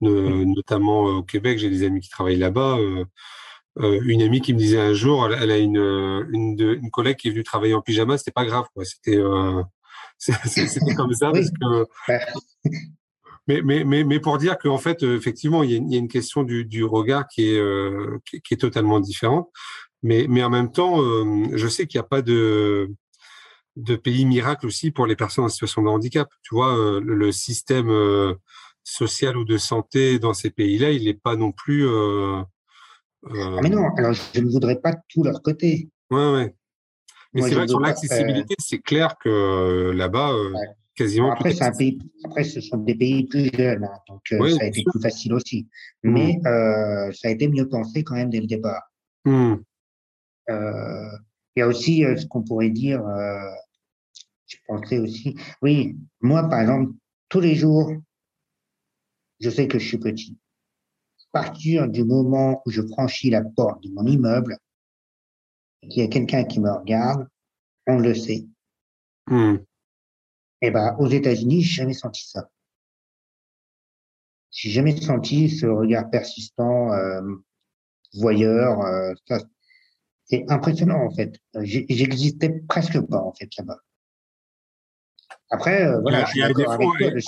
notamment euh, au Québec, j'ai des amis qui travaillent là-bas. euh, une amie qui me disait un jour, elle, elle a une, une, collègue qui est venue travailler en pyjama, c'était pas grave. C'était, c'était comme ça Oui. parce que mais, mais, mais, mais pour dire qu'en fait, effectivement, il y, a, une- il y a une question du, du regard qui est, euh, qui, qui est totalement différente. Mais, mais en même temps, euh, je sais qu'il n'y a pas de, de pays miracle aussi pour les personnes en situation de handicap. Tu vois, euh, le, système euh, social ou de santé dans ces pays-là, il n'est pas non plus. Ah, mais non, alors je ne voudrais pas tout leur côté. ouais, ouais. Mais c'est vrai que sur l'accessibilité, c'est clair que là-bas, Ouais. quasiment Après, un pays, ce sont des pays plus jeunes, hein, donc ça a été sûr. plus facile aussi. Mm. Mais ça a été mieux pensé quand même dès le départ. Hmm. Euh, il y a aussi euh, ce qu'on pourrait dire, euh, je pensais aussi, oui, moi par exemple, tous les jours, je sais que je suis petit. À partir du moment où je franchis la porte de mon immeuble, et qu'il y a quelqu'un qui me regarde, on le sait. Hmm. Eh ben, aux États-Unis, j'ai jamais senti ça. J'ai jamais senti ce regard persistant, euh, voyeur. euh, ça, c'est impressionnant en fait. J'ai- J'existais presque pas en fait là-bas. Après, euh, voilà, je il suis y a des d'accord avec toi. Le,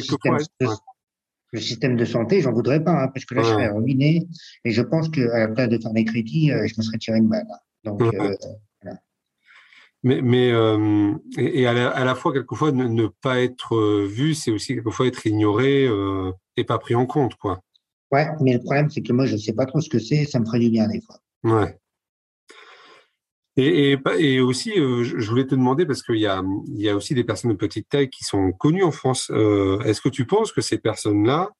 système de, le système de santé, j'en voudrais pas, hein, parce que là, je Ouais. serais ruiné. Et je pense qu'à la place de faire des critiques, euh, je me serais tiré une balle. hein. Donc, Ouais. euh, Mais, mais euh, et, et à, la, à la fois, quelquefois, ne, ne pas être euh, vu, c'est aussi quelquefois être ignoré euh, et pas pris en compte, quoi. ouais, mais le problème, c'est que moi, je sais pas trop ce que c'est. Ça me ferait du bien des fois. Ouais. Et, et, et aussi, euh, je voulais te demander, parce qu'il y a, il y a aussi des personnes de petite taille qui sont connues en France. Euh, Est-ce que tu penses que ces personnes-là,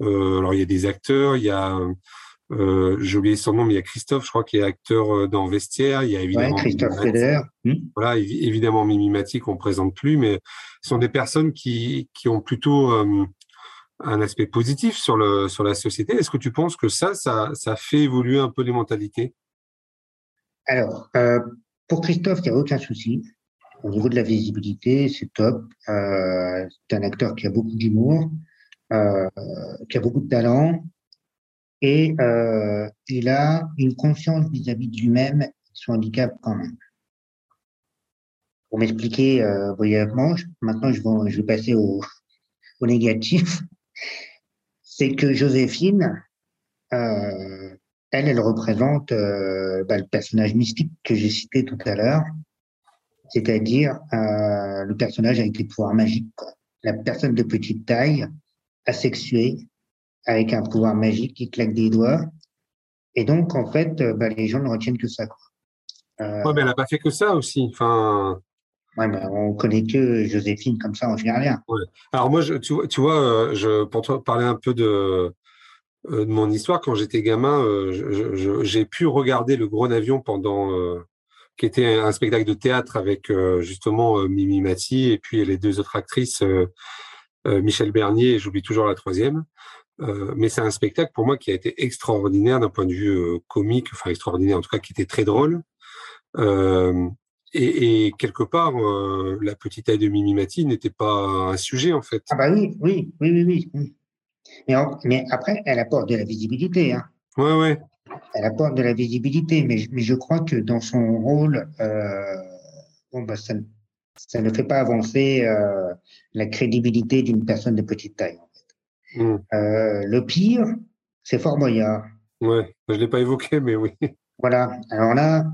euh, alors il y a des acteurs, il y a, euh, j'ai oublié son nom, mais il y a Christophe, je crois, qui est acteur dans Vestiaire, il y a Ouais, évidemment Christophe Mimi Mati. Feder. Hmm voilà, évi- évidemment Mimimati qu'on présente plus, mais ce sont des personnes qui, qui ont plutôt euh, un aspect positif sur, le, sur la société. Est-ce que tu penses que ça, ça, ça fait évoluer un peu les mentalités? Alors, euh, pour Christophe, il n'y a aucun souci. Au niveau de la visibilité, c'est top. Euh, c'est un acteur qui a beaucoup d'humour, euh, qui a beaucoup de talent, et euh, il a une conscience vis-à-vis de lui-même, son handicap quand même. Pour m'expliquer euh, brièvement, maintenant je vais, je vais passer au, au négatif, c'est que Joséphine, euh, elle, elle représente euh, bah, le personnage mystique que j'ai cité tout à l'heure, c'est-à-dire euh, le personnage avec des pouvoirs magiques. quoi. La personne de petite taille, asexuée, avec un pouvoir magique qui claque des doigts. Et donc, en fait, euh, bah, les gens ne retiennent que ça. Quoi. Euh, Ouais, mais elle n'a pas fait que ça aussi. Enfin, ouais, bah, on connaît que Joséphine comme ça, on fait rien. alors moi, je, tu, vois- tu vois, euh, je, pour te parler un peu de, de mon histoire, quand j'étais gamin, euh, j'ai pu regarder Le Gros Avion pendant, euh, qui était un spectacle de théâtre avec euh, justement euh, Mimi Mati et puis les deux autres actrices, euh, euh, Michel Bernier et j'oublie toujours la troisième. Euh, mais c'est un spectacle pour moi qui a été extraordinaire d'un point de vue euh, comique, enfin extraordinaire en tout cas, qui était très drôle. Euh, et, quelque part, euh, la petite taille de Mimi Mati n'était pas un sujet en fait. Ah bah oui, oui, oui, oui, oui. Mais, après, elle apporte de la visibilité. Hein. Ouais, ouais. elle apporte de la visibilité, mais, mais je crois que dans son rôle, euh, bon, bah, ça, ça, ne fait pas avancer euh, la crédibilité d'une personne de petite taille. En fait. Mmh. Euh, le pire, c'est Fort Boyard. Ouais, je ne l'ai pas évoqué, mais oui. Voilà. Alors là,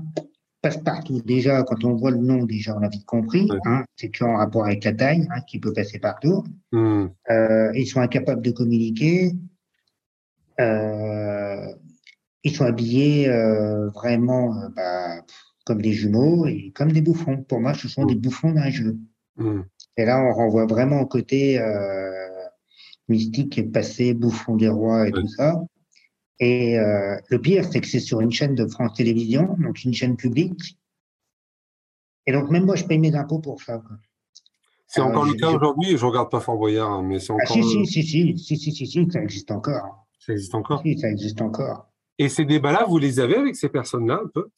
passe-partout, déjà, quand on voit le nom, déjà, on a vite compris. Hein, c'est en rapport avec la taille, hein, qui peut passer partout. Mmh. Euh, ils sont incapables de communiquer. Euh, ils sont habillés euh, vraiment euh, bah, comme des jumeaux et comme des bouffons. Pour moi, ce sont des mmh. bouffons d'un jeu. Mmh. Et là, on renvoie vraiment au côté euh, mystique et passé, bouffon des rois et tout ça. Et euh, le pire, c'est que c'est sur une chaîne de France Télévisions, donc une chaîne publique. Et donc, même moi, je paye mes impôts pour ça. C'est encore le cas aujourd'hui, je regarde pas Fort Boyard, hein, mais c'est ah, encore. Ah, si, si, si, si, si, si, si, ça existe encore. Ça existe encore Si, ça existe encore. Et ces débats-là, vous les avez avec ces personnes-là un peu?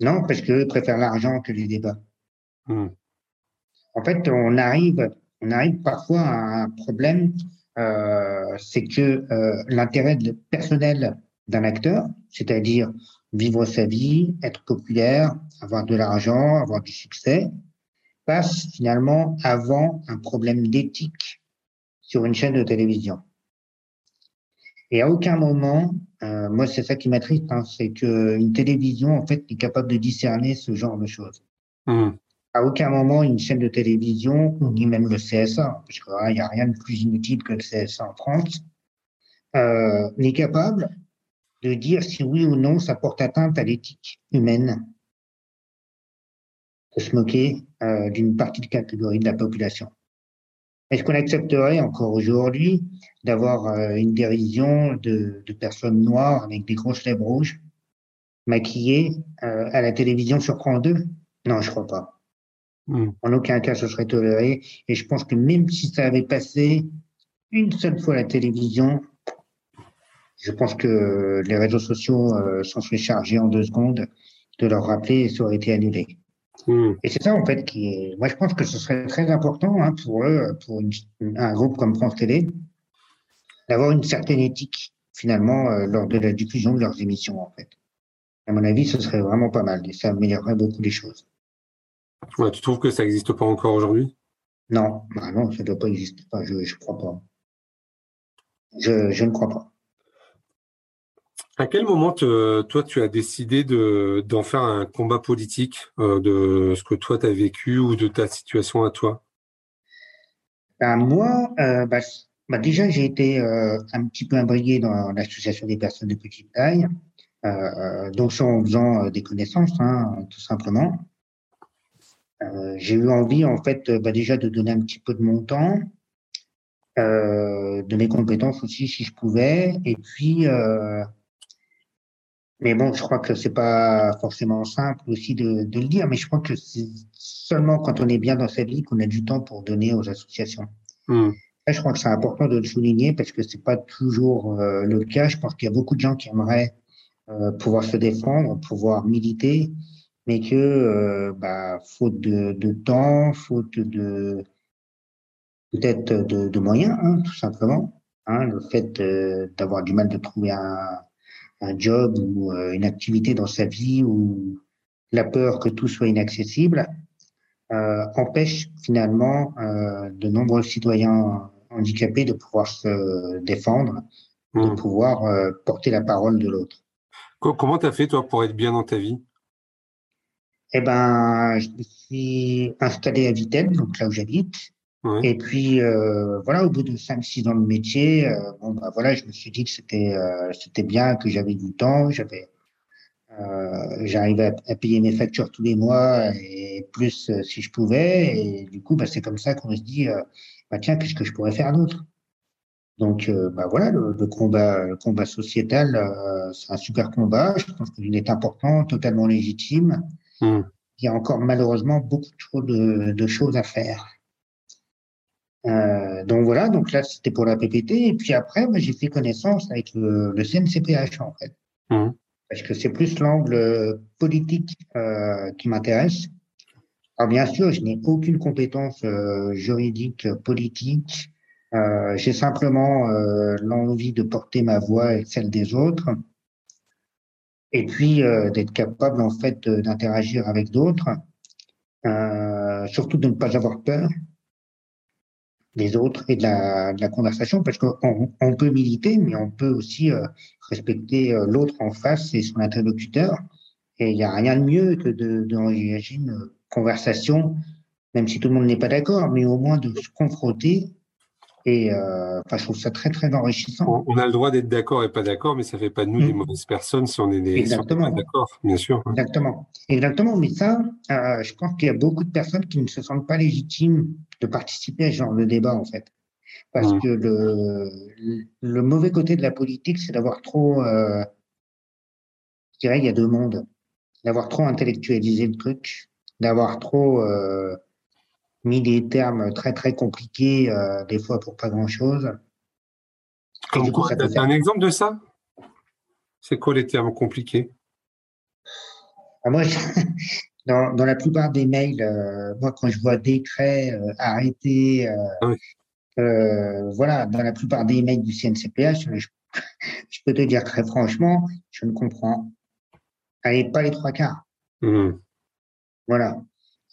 Non, parce qu'eux préfèrent l'argent que les débats. Hmm. En fait, on arrive, on arrive parfois à un problème, euh, c'est que euh, l'intérêt personnel d'un acteur, c'est-à-dire vivre sa vie, être populaire, avoir de l'argent, avoir du succès, passe finalement avant un problème d'éthique sur une chaîne de télévision. Et à aucun moment, euh, moi c'est ça qui m'attriste, hein, c'est qu'une télévision en fait est capable de discerner ce genre de choses. Mmh. À aucun moment une chaîne de télévision, ni même le CSA, parce qu'il n'y a rien de plus inutile que le CSA en France, euh, n'est capable de dire si oui ou non ça porte atteinte à l'éthique humaine de se moquer euh, d'une partie de catégorie de la population. Est-ce qu'on accepterait encore aujourd'hui d'avoir euh, une dérision de, de, personnes noires avec des grosses lèvres rouges maquillées euh, à la télévision sur France 2 Non, je crois pas. Hmm. En aucun cas ce serait toléré. Et je pense que même si ça avait passé une seule fois à la télévision, je pense que les réseaux sociaux euh, s'en seraient chargés en deux secondes de leur rappeler et ça aurait été annulé. Hmm. Et c'est ça, en fait, qui est. Moi, je pense que ce serait très important hein, pour eux, pour un groupe comme France Télé, d'avoir une certaine éthique, finalement, euh, lors de la diffusion de leurs émissions, en fait. À mon avis, ce serait vraiment pas mal et ça améliorerait beaucoup les choses. Tu trouves que ça n'existe pas encore aujourd'hui? Non, bah non, ça ne doit pas exister. je ne crois pas. Je, je ne crois pas. À quel moment, toi, tu as décidé d'en faire un combat politique euh, de ce que toi, tu as vécu ou de ta situation à toi? Ben, Moi, euh, bah, bah, déjà, j'ai été euh, un petit peu imbriqué dans l'association des personnes de petite taille, donc en faisant des connaissances, hein, tout simplement. J'ai eu envie, en fait, bah, déjà de donner un petit peu de mon temps, de mes compétences aussi, si je pouvais, et puis mais bon, je crois que c'est pas forcément simple aussi de, de, le dire, mais je crois que c'est seulement quand on est bien dans sa vie qu'on a du temps pour donner aux associations. Hmm. je crois que c'est important de le souligner parce que c'est pas toujours euh, le cas. Je pense qu'il y a beaucoup de gens qui aimeraient euh, pouvoir se défendre, pouvoir militer, mais que, euh, bah, faute de, de, temps, faute de peut-être de, de, moyens, hein, tout simplement. Hein, le fait d'avoir du mal de trouver un un job ou euh, une activité dans sa vie ou la peur que tout soit inaccessible euh, empêche finalement euh, de nombreux citoyens handicapés de pouvoir se défendre, de hmm. pouvoir euh, porter la parole de l'autre. Comment tu as fait toi pour être bien dans ta vie? Eh ben, je me suis installé à Vitel, donc là où j'habite. Et puis euh, voilà, au bout de 5-6 ans de métier, euh, bon bah voilà, je me suis dit que c'était euh, c'était bien, que j'avais du temps, j'avais j'arrivais à, payer mes factures tous les mois et plus si je pouvais. Et du coup, bah, c'est comme ça qu'on se dit, bah tiens, qu'est-ce que je pourrais faire d'autre? Donc bah voilà, le, combat le combat sociétal, c'est un super combat. Je pense qu'il est important, totalement légitime. Mmh. Il y a encore malheureusement beaucoup trop de, de choses à faire. Euh, donc voilà, donc là c'était pour la PPT et puis après j'ai fait connaissance avec le, le, CNCPH en fait, mmh. parce que c'est plus l'angle politique euh, qui m'intéresse. Alors bien sûr, je n'ai aucune compétence euh, juridique, politique, Euh, j'ai simplement euh, l'envie de porter ma voix et celle des autres, et puis euh, d'être capable en fait d'interagir avec d'autres, surtout de ne pas avoir peur des autres et de la, de la conversation, parce qu'on on peut militer, mais on peut aussi respecter l'autre en face et son interlocuteur. Et il n'y a rien de mieux que d'engager de, une conversation, même si tout le monde n'est pas d'accord, mais au moins de se confronter et euh, enfin, je trouve ça très, très enrichissant. On, a le droit d'être d'accord et pas d'accord, mais ça ne fait pas de nous des mm. mauvaises personnes si on est des Exactement. d'accord, bien sûr. Exactement. Exactement. Mais ça, euh, je pense qu'il y a beaucoup de personnes qui ne se sentent pas légitimes de participer à ce genre de débat, en fait. Parce mm. que le, le mauvais côté de la politique, c'est d'avoir trop, euh, je dirais, il y a deux mondes. D'avoir trop intellectualisé le truc, d'avoir trop euh, mis des termes très très compliqués, euh, des fois pour pas grand chose. Comme quoi, un exemple de ça? C'est quoi les termes compliqués? Ah, Moi, dans, dans, la plupart des mails, euh, moi quand je vois décret, euh, arrêté, ah voilà, dans la plupart des mails du CNCPH, je, je, peux te dire très franchement, je ne comprends allez, pas les trois quarts. Mmh. Voilà.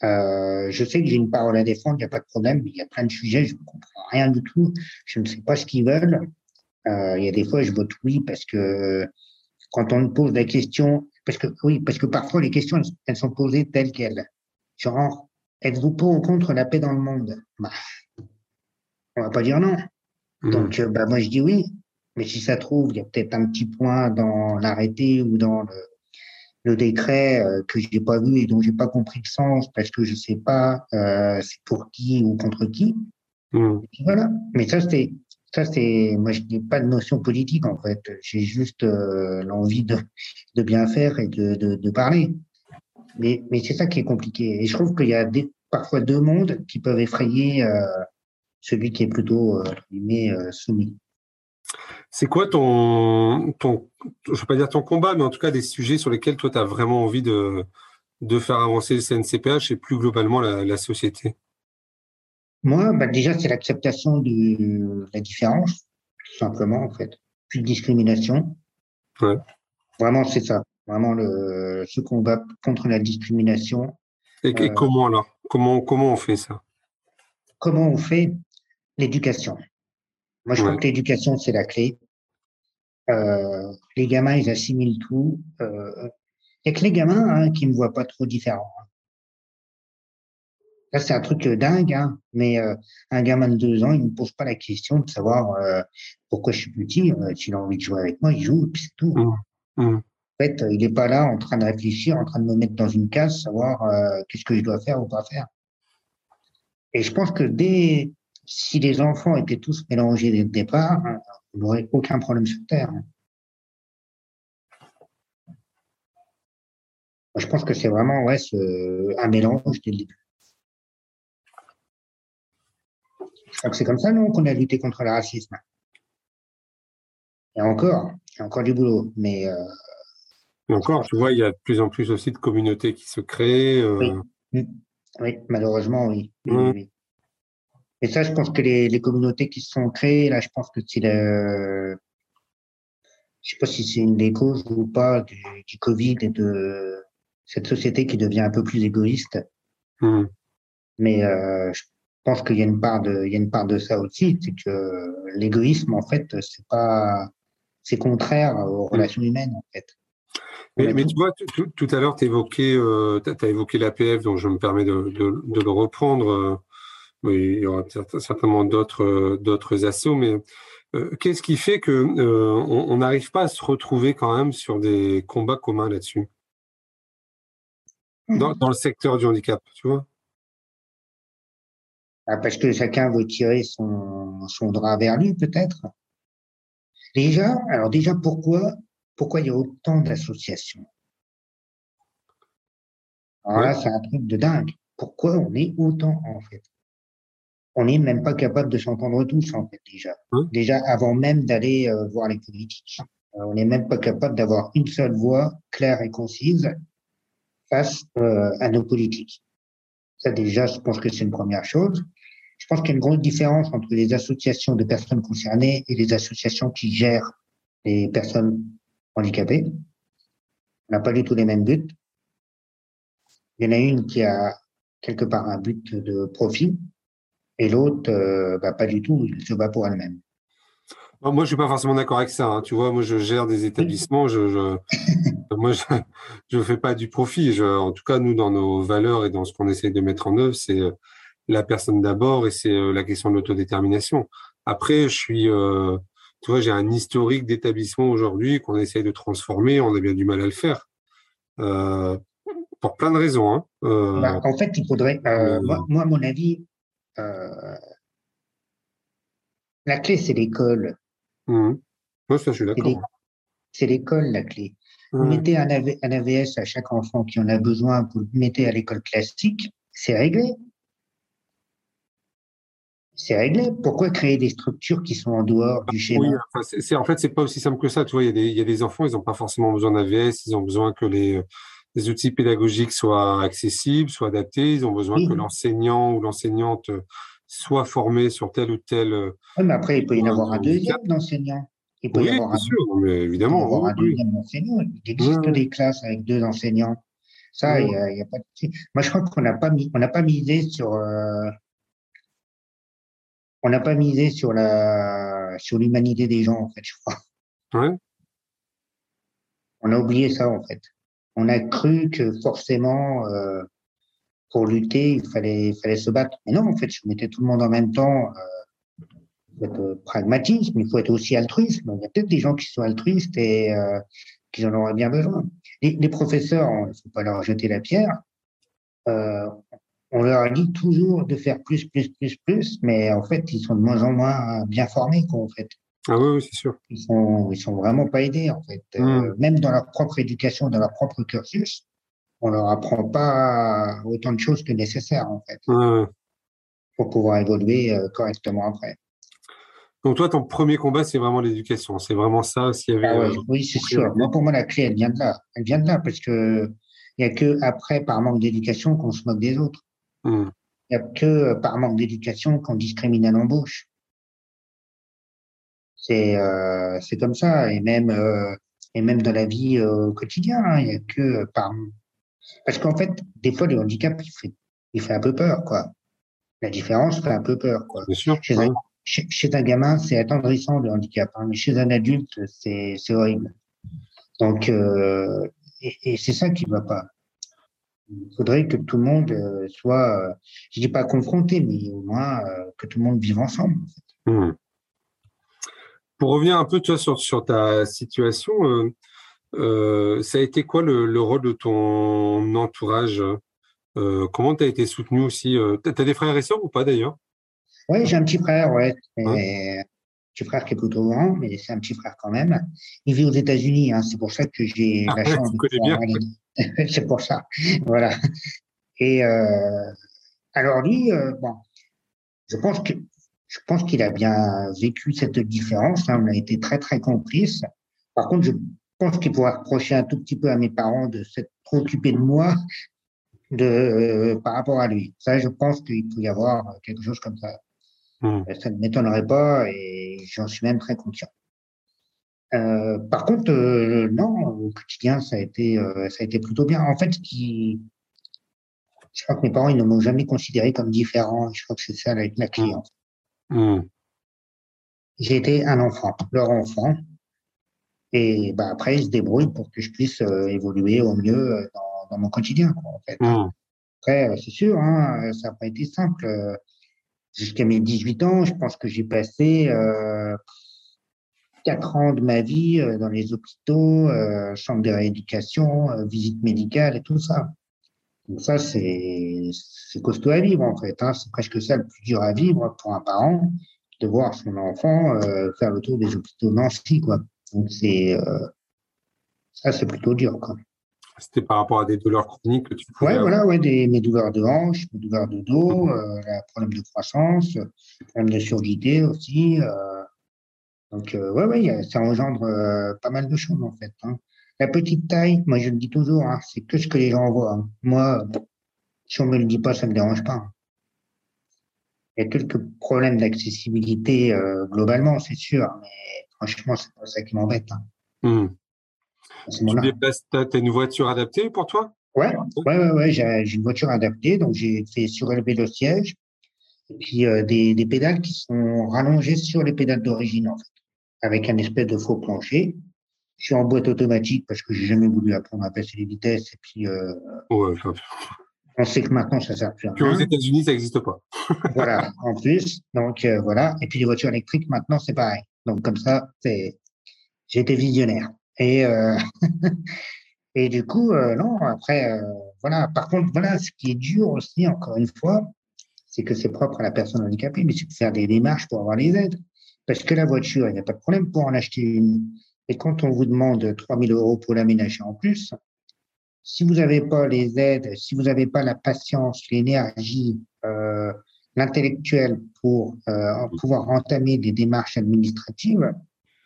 Euh, je sais que j'ai une parole à défendre, il n'y a pas de problème, mais il y a plein de sujets, je ne comprends rien du tout, je ne sais pas ce qu'ils veulent. Euh, il y a des fois, je vote oui parce que quand on me pose la question, parce que oui, parce que parfois les questions elles, sont posées telles quelles. Genre, êtes-vous pour ou contre la paix dans le monde? Bah, On va pas dire non. Mmh. Donc, euh, bah, moi je dis oui. Mais si ça trouve, il y a peut-être un petit point dans l'arrêté ou dans le, le décret euh, que j'ai pas vu et dont j'ai pas compris le sens parce que je sais pas euh, c'est pour qui ou contre qui. Mmh. Voilà. Mais ça c'est ça c'est moi je n'ai pas de notion politique en fait. J'ai juste euh, l'envie de, de bien faire et de, de, de parler. Mais mais c'est ça qui est compliqué. Et je trouve qu'il y a des, parfois deux mondes qui peuvent effrayer euh, celui qui est plutôt euh, soumis. C'est quoi ton, ton, je ne pas dire ton combat, mais en tout cas des sujets sur lesquels toi tu as vraiment envie de, de faire avancer le CNCPH et plus globalement la, société? Moi, bah déjà, c'est l'acceptation de la différence, tout simplement, en fait. Plus de discrimination. Ouais. Vraiment, c'est ça. Vraiment, le, ce combat contre la discrimination. Et, et euh, comment alors? Comment, comment on fait ça? Comment on fait L'éducation? Moi, je crois que l'éducation, c'est la clé. Euh, les gamins, ils assimilent tout. Il euh, n'y a que les gamins hein, qui ne voient pas trop différents. Là, c'est un truc dingue, hein, mais euh, un gamin de deux ans, il ne pose pas la question de savoir euh, pourquoi je suis petit. Euh, S'il a envie de jouer avec moi, il joue, et puis c'est tout. Mmh. Mmh. En fait, il n'est pas là en train de réfléchir, en train de me mettre dans une case, savoir qu'est-ce que je dois faire ou pas faire. Et je pense que dès, si les enfants étaient tous mélangés dès le départ, on n'aurait aucun problème sur Terre. je pense que c'est vraiment ouais, un mélange dès le début. Je crois que c'est comme ça, non, qu'on a lutté contre le racisme. Et encore, il y a encore du boulot, mais. Euh, encore, tu vois, il y a de plus en plus aussi de communautés qui se créent. Euh. Oui. malheureusement, oui. oui. Et ça, je pense que les, les communautés qui se sont créées, là, je pense que c'est le, je sais pas si c'est une des causes ou pas du, du, Covid et de cette société qui devient un peu plus égoïste. Mmh. Mais euh, je pense qu'il y a une part de, il y a une part de ça aussi, c'est que l'égoïsme, en fait, c'est pas, c'est contraire aux mmh. relations humaines, en fait. Mais, mais tu vois, tout, à l'heure, tu évoqué, euh, as évoqué l'APF, donc je me permets de, de, de le reprendre. Oui, il y aura certainement d'autres euh, d'autres assauts, mais euh, qu'est-ce qui fait que euh, on n'arrive pas à se retrouver quand même sur des combats communs là-dessus? Dans, dans, le secteur du handicap, tu vois? Ah, Parce que chacun veut tirer son, son drap vers lui, peut-être. Déjà, alors déjà, pourquoi pourquoi il y a autant d'associations? Alors là, c'est un truc de dingue. Pourquoi on est autant en fait? On n'est même pas capable de s'entendre tous, en fait, déjà. Hein? Déjà, avant même d'aller euh, voir les politiques. Euh, on n'est même pas capable d'avoir une seule voix claire et concise face euh, à nos politiques. Ça, déjà, je pense que c'est une première chose. Je pense qu'il y a une grande différence entre les associations de personnes concernées et les associations qui gèrent les personnes handicapées. On n'a pas du tout les mêmes buts. Il y en a une qui a quelque part un but de profit et l'autre, euh, bah, pas du tout, il se bat pour elle-même. Moi, je suis pas forcément d'accord avec ça. Hein. Tu vois, moi, je gère des établissements. Je, je moi, je, je fais pas du profit. Je, en tout cas, nous, dans nos valeurs et dans ce qu'on essaie de mettre en œuvre, c'est euh, la personne d'abord et c'est euh, la question de l'autodétermination. Après, je suis, euh, tu vois, j'ai un historique d'établissement aujourd'hui qu'on essaie de transformer. On a bien du mal à le faire. Euh, pour plein de raisons. Hein. Euh, bah, en fait, il faudrait, euh, moi, moi, mon avis, la clé, c'est l'école. Mmh. Ça, je suis d'accord. C'est l'école, la clé. Vous mettez un, un, AVS à chaque enfant qui en a besoin, vous le mettez à l'école classique, c'est réglé. C'est réglé. Pourquoi créer des structures qui sont en dehors du schéma? oui, enfin, En fait, c'est pas aussi simple que ça. Tu vois, il y, y a des enfants, ils n'ont pas forcément besoin d'AVS, ils ont besoin que les, les outils pédagogiques soient accessibles, soient adaptés. Ils ont besoin que l'enseignant ou l'enseignante soit formé sur tel ou tel. Oui, mais après, il peut y en avoir un deuxième d'enseignant. Il peut oui, y avoir bien un, sûr, mais évidemment. Il peut y avoir un deuxième enseignant. Il existe oui. des classes avec deux enseignants. Ça, il n'y a, a, pas de. Moi, je crois qu'on n'a pas mis, on n'a pas misé sur. Euh... On n'a pas misé sur la, sur l'humanité des gens, en fait, je crois. Ouais. On a oublié ça, en fait on a cru que forcément, euh, pour lutter, il fallait, il fallait se battre. Mais non, en fait, je mettais tout le monde en même temps. Euh, il faut être pragmatique, mais il faut être aussi altruiste. Il y a peut-être des gens qui sont altruistes et euh, qui en auraient bien besoin. Les, professeurs, il ne faut pas leur jeter la pierre. Euh, on leur dit toujours de faire plus, plus, plus, plus, mais en fait, ils sont de moins en moins bien formés, en fait. Ah oui, oui c'est sûr. Ils sont, ils sont vraiment pas aidés en fait. Euh, mmh. même dans leur propre éducation, dans leur propre cursus, on leur apprend pas autant de choses que nécessaire en fait. Mmh. Pour pouvoir évoluer euh, correctement après. Donc toi, ton premier combat, c'est vraiment l'éducation. C'est vraiment ça. S'il y avait, ah ouais, euh, oui, c'est sûr. Moi, pour moi, la clé, elle vient de là. Elle vient de là parce que il y a que après, par manque d'éducation, qu'on se moque des autres. Mmh. Il y a que par manque d'éducation qu'on discrimine à l'embauche. C'est euh, c'est comme ça et même euh, et même dans la vie euh, au quotidien, hein, il y a que par parce qu'en fait des fois le handicap il fait il fait un peu peur quoi. La différence fait un peu peur quoi. Bien sûr, chez, un, chez, chez, un, gamin c'est attendrissant le handicap, hein, mais chez un adulte c'est c'est horrible. Donc euh, et, et c'est ça qui va pas. Il faudrait que tout le monde soit, je dis pas confronté, mais au moins que tout le monde vive ensemble. En fait. Mmh. Pour revenir un peu toi, sur, sur ta situation, euh, euh, ça a été quoi le, le, rôle de ton entourage euh, Comment tu as été soutenu aussi euh, Tu as, des frères et sœurs ou pas d'ailleurs? Oui, j'ai un petit frère, ouais. Un petit frère qui est plutôt grand, mais c'est un petit frère quand même. Il vit aux États-Unis, hein, c'est pour ça que j'ai ah, la chance de pouvoir aller. c'est pour ça, voilà. Et euh, alors lui, bon, je pense que je pense qu'il a bien vécu cette différence. Hein. On a été très, très complices. Par contre, je pense qu'il pourrait reprocher un tout petit peu à mes parents de s'être trop occupés de moi de, euh, par rapport à lui. Ça, je pense qu'il peut y avoir quelque chose comme ça. Mmh. Ça ne m'étonnerait pas et j'en suis même très conscient. Euh, par contre, euh, non, au quotidien, ça a été, euh, ça a été plutôt bien. En fait, ce qui, je crois que mes parents, ils ne m'ont jamais considéré comme différent. Je crois que c'est ça la, la clé. En fait. Mmh. J'étais un enfant, leur enfant. Et bah, après, ils se débrouillent pour que je puisse euh, évoluer au mieux euh, dans, dans, mon quotidien. Quoi, en fait. Mmh. Après, euh, c'est sûr, hein, ça n'a pas été simple. Jusqu'à mes 18 ans, je pense que j'ai passé euh, 4 ans de ma vie dans les hôpitaux, euh, chambre de rééducation, visite médicale et tout ça. Donc ça, c'est costaud à vivre en fait. Hein. C'est presque ça le plus dur à vivre pour un parent, de voir son enfant euh, faire le tour des hôpitaux Nancy. Quoi. Donc c'est euh, ça, c'est plutôt dur. C'était par rapport à des douleurs chroniques que tu pouvais Ouais, voilà, ouais, des, mes douleurs de hanche, mes douleurs de dos, euh, problème de croissance, problème de surdité aussi. Euh, donc, ouais, ouais, ça engendre pas mal de choses en fait. Hein. La petite taille, moi je le dis toujours, hein, c'est que ce que les gens voient. Hein. Moi, si on me le dit pas, ça me dérange pas. il y a quelques problèmes d'accessibilité globalement, c'est sûr, mais franchement, c'est pas ça qui m'embête. Hein. Hmm. Tu déplaces, as une voiture adaptée pour toi? Ouais, ouais, ouais, ouais j'ai une voiture adaptée, donc j'ai fait surélever le siège et puis des, des, pédales qui sont rallongées sur les pédales d'origine en fait, avec un espèce de faux plancher. Je suis en boîte automatique parce que j'ai jamais voulu apprendre à passer les vitesses et puis euh, ouais, on sait que maintenant ça sert plus à rien. aux États-Unis ça n'existe pas. voilà, en plus, donc euh, voilà. Et puis les voitures électriques maintenant c'est pareil. Donc comme ça, c'est j'étais visionnaire. Et euh, et du coup, euh, non. Après, euh, voilà. Par contre, voilà, ce qui est dur aussi, encore une fois, c'est que c'est propre à la personne handicapée, mais c'est de faire des démarches pour avoir les aides. Parce que la voiture, il n'y a pas de problème pour en acheter une. Et quand on vous demande 3000 euros pour l'aménager en plus, si vous n'avez pas les aides, si vous n'avez pas la patience, l'énergie, euh, l'intellectuel pour euh, pouvoir entamer des démarches administratives,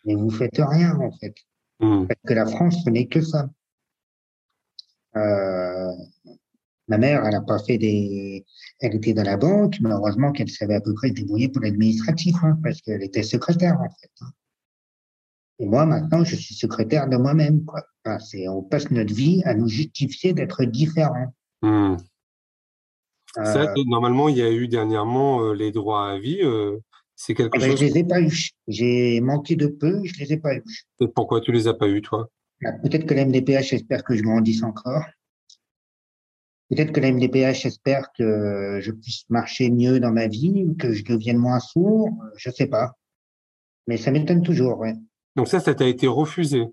mais vous faites rien en fait. Mmh. Parce que la France, ce n'est que ça. Euh, ma mère, elle n'a pas fait des. Elle était dans la banque, mais heureusement qu'elle savait à peu près se débrouiller pour l'administratif, hein, parce qu'elle était secrétaire, en fait. Et moi, maintenant, je suis secrétaire de moi-même. Quoi. c'est, on passe notre vie à nous justifier d'être différents. Hmm. Ça, euh, normalement, il y a eu dernièrement euh, les droits à vie. c'est quelque ben, chose. Je les ai pas eus. J'ai manqué de peu, je les ai pas eus. Et pourquoi tu les as pas eus, toi? Bah, peut-être que la MDPH espère que je grandisse encore. Peut-être que la MDPH espère que je puisse marcher mieux dans ma vie, que je devienne moins sourd, je sais pas. Mais ça m'étonne toujours, ouais. Donc ça, ça t'a été refusé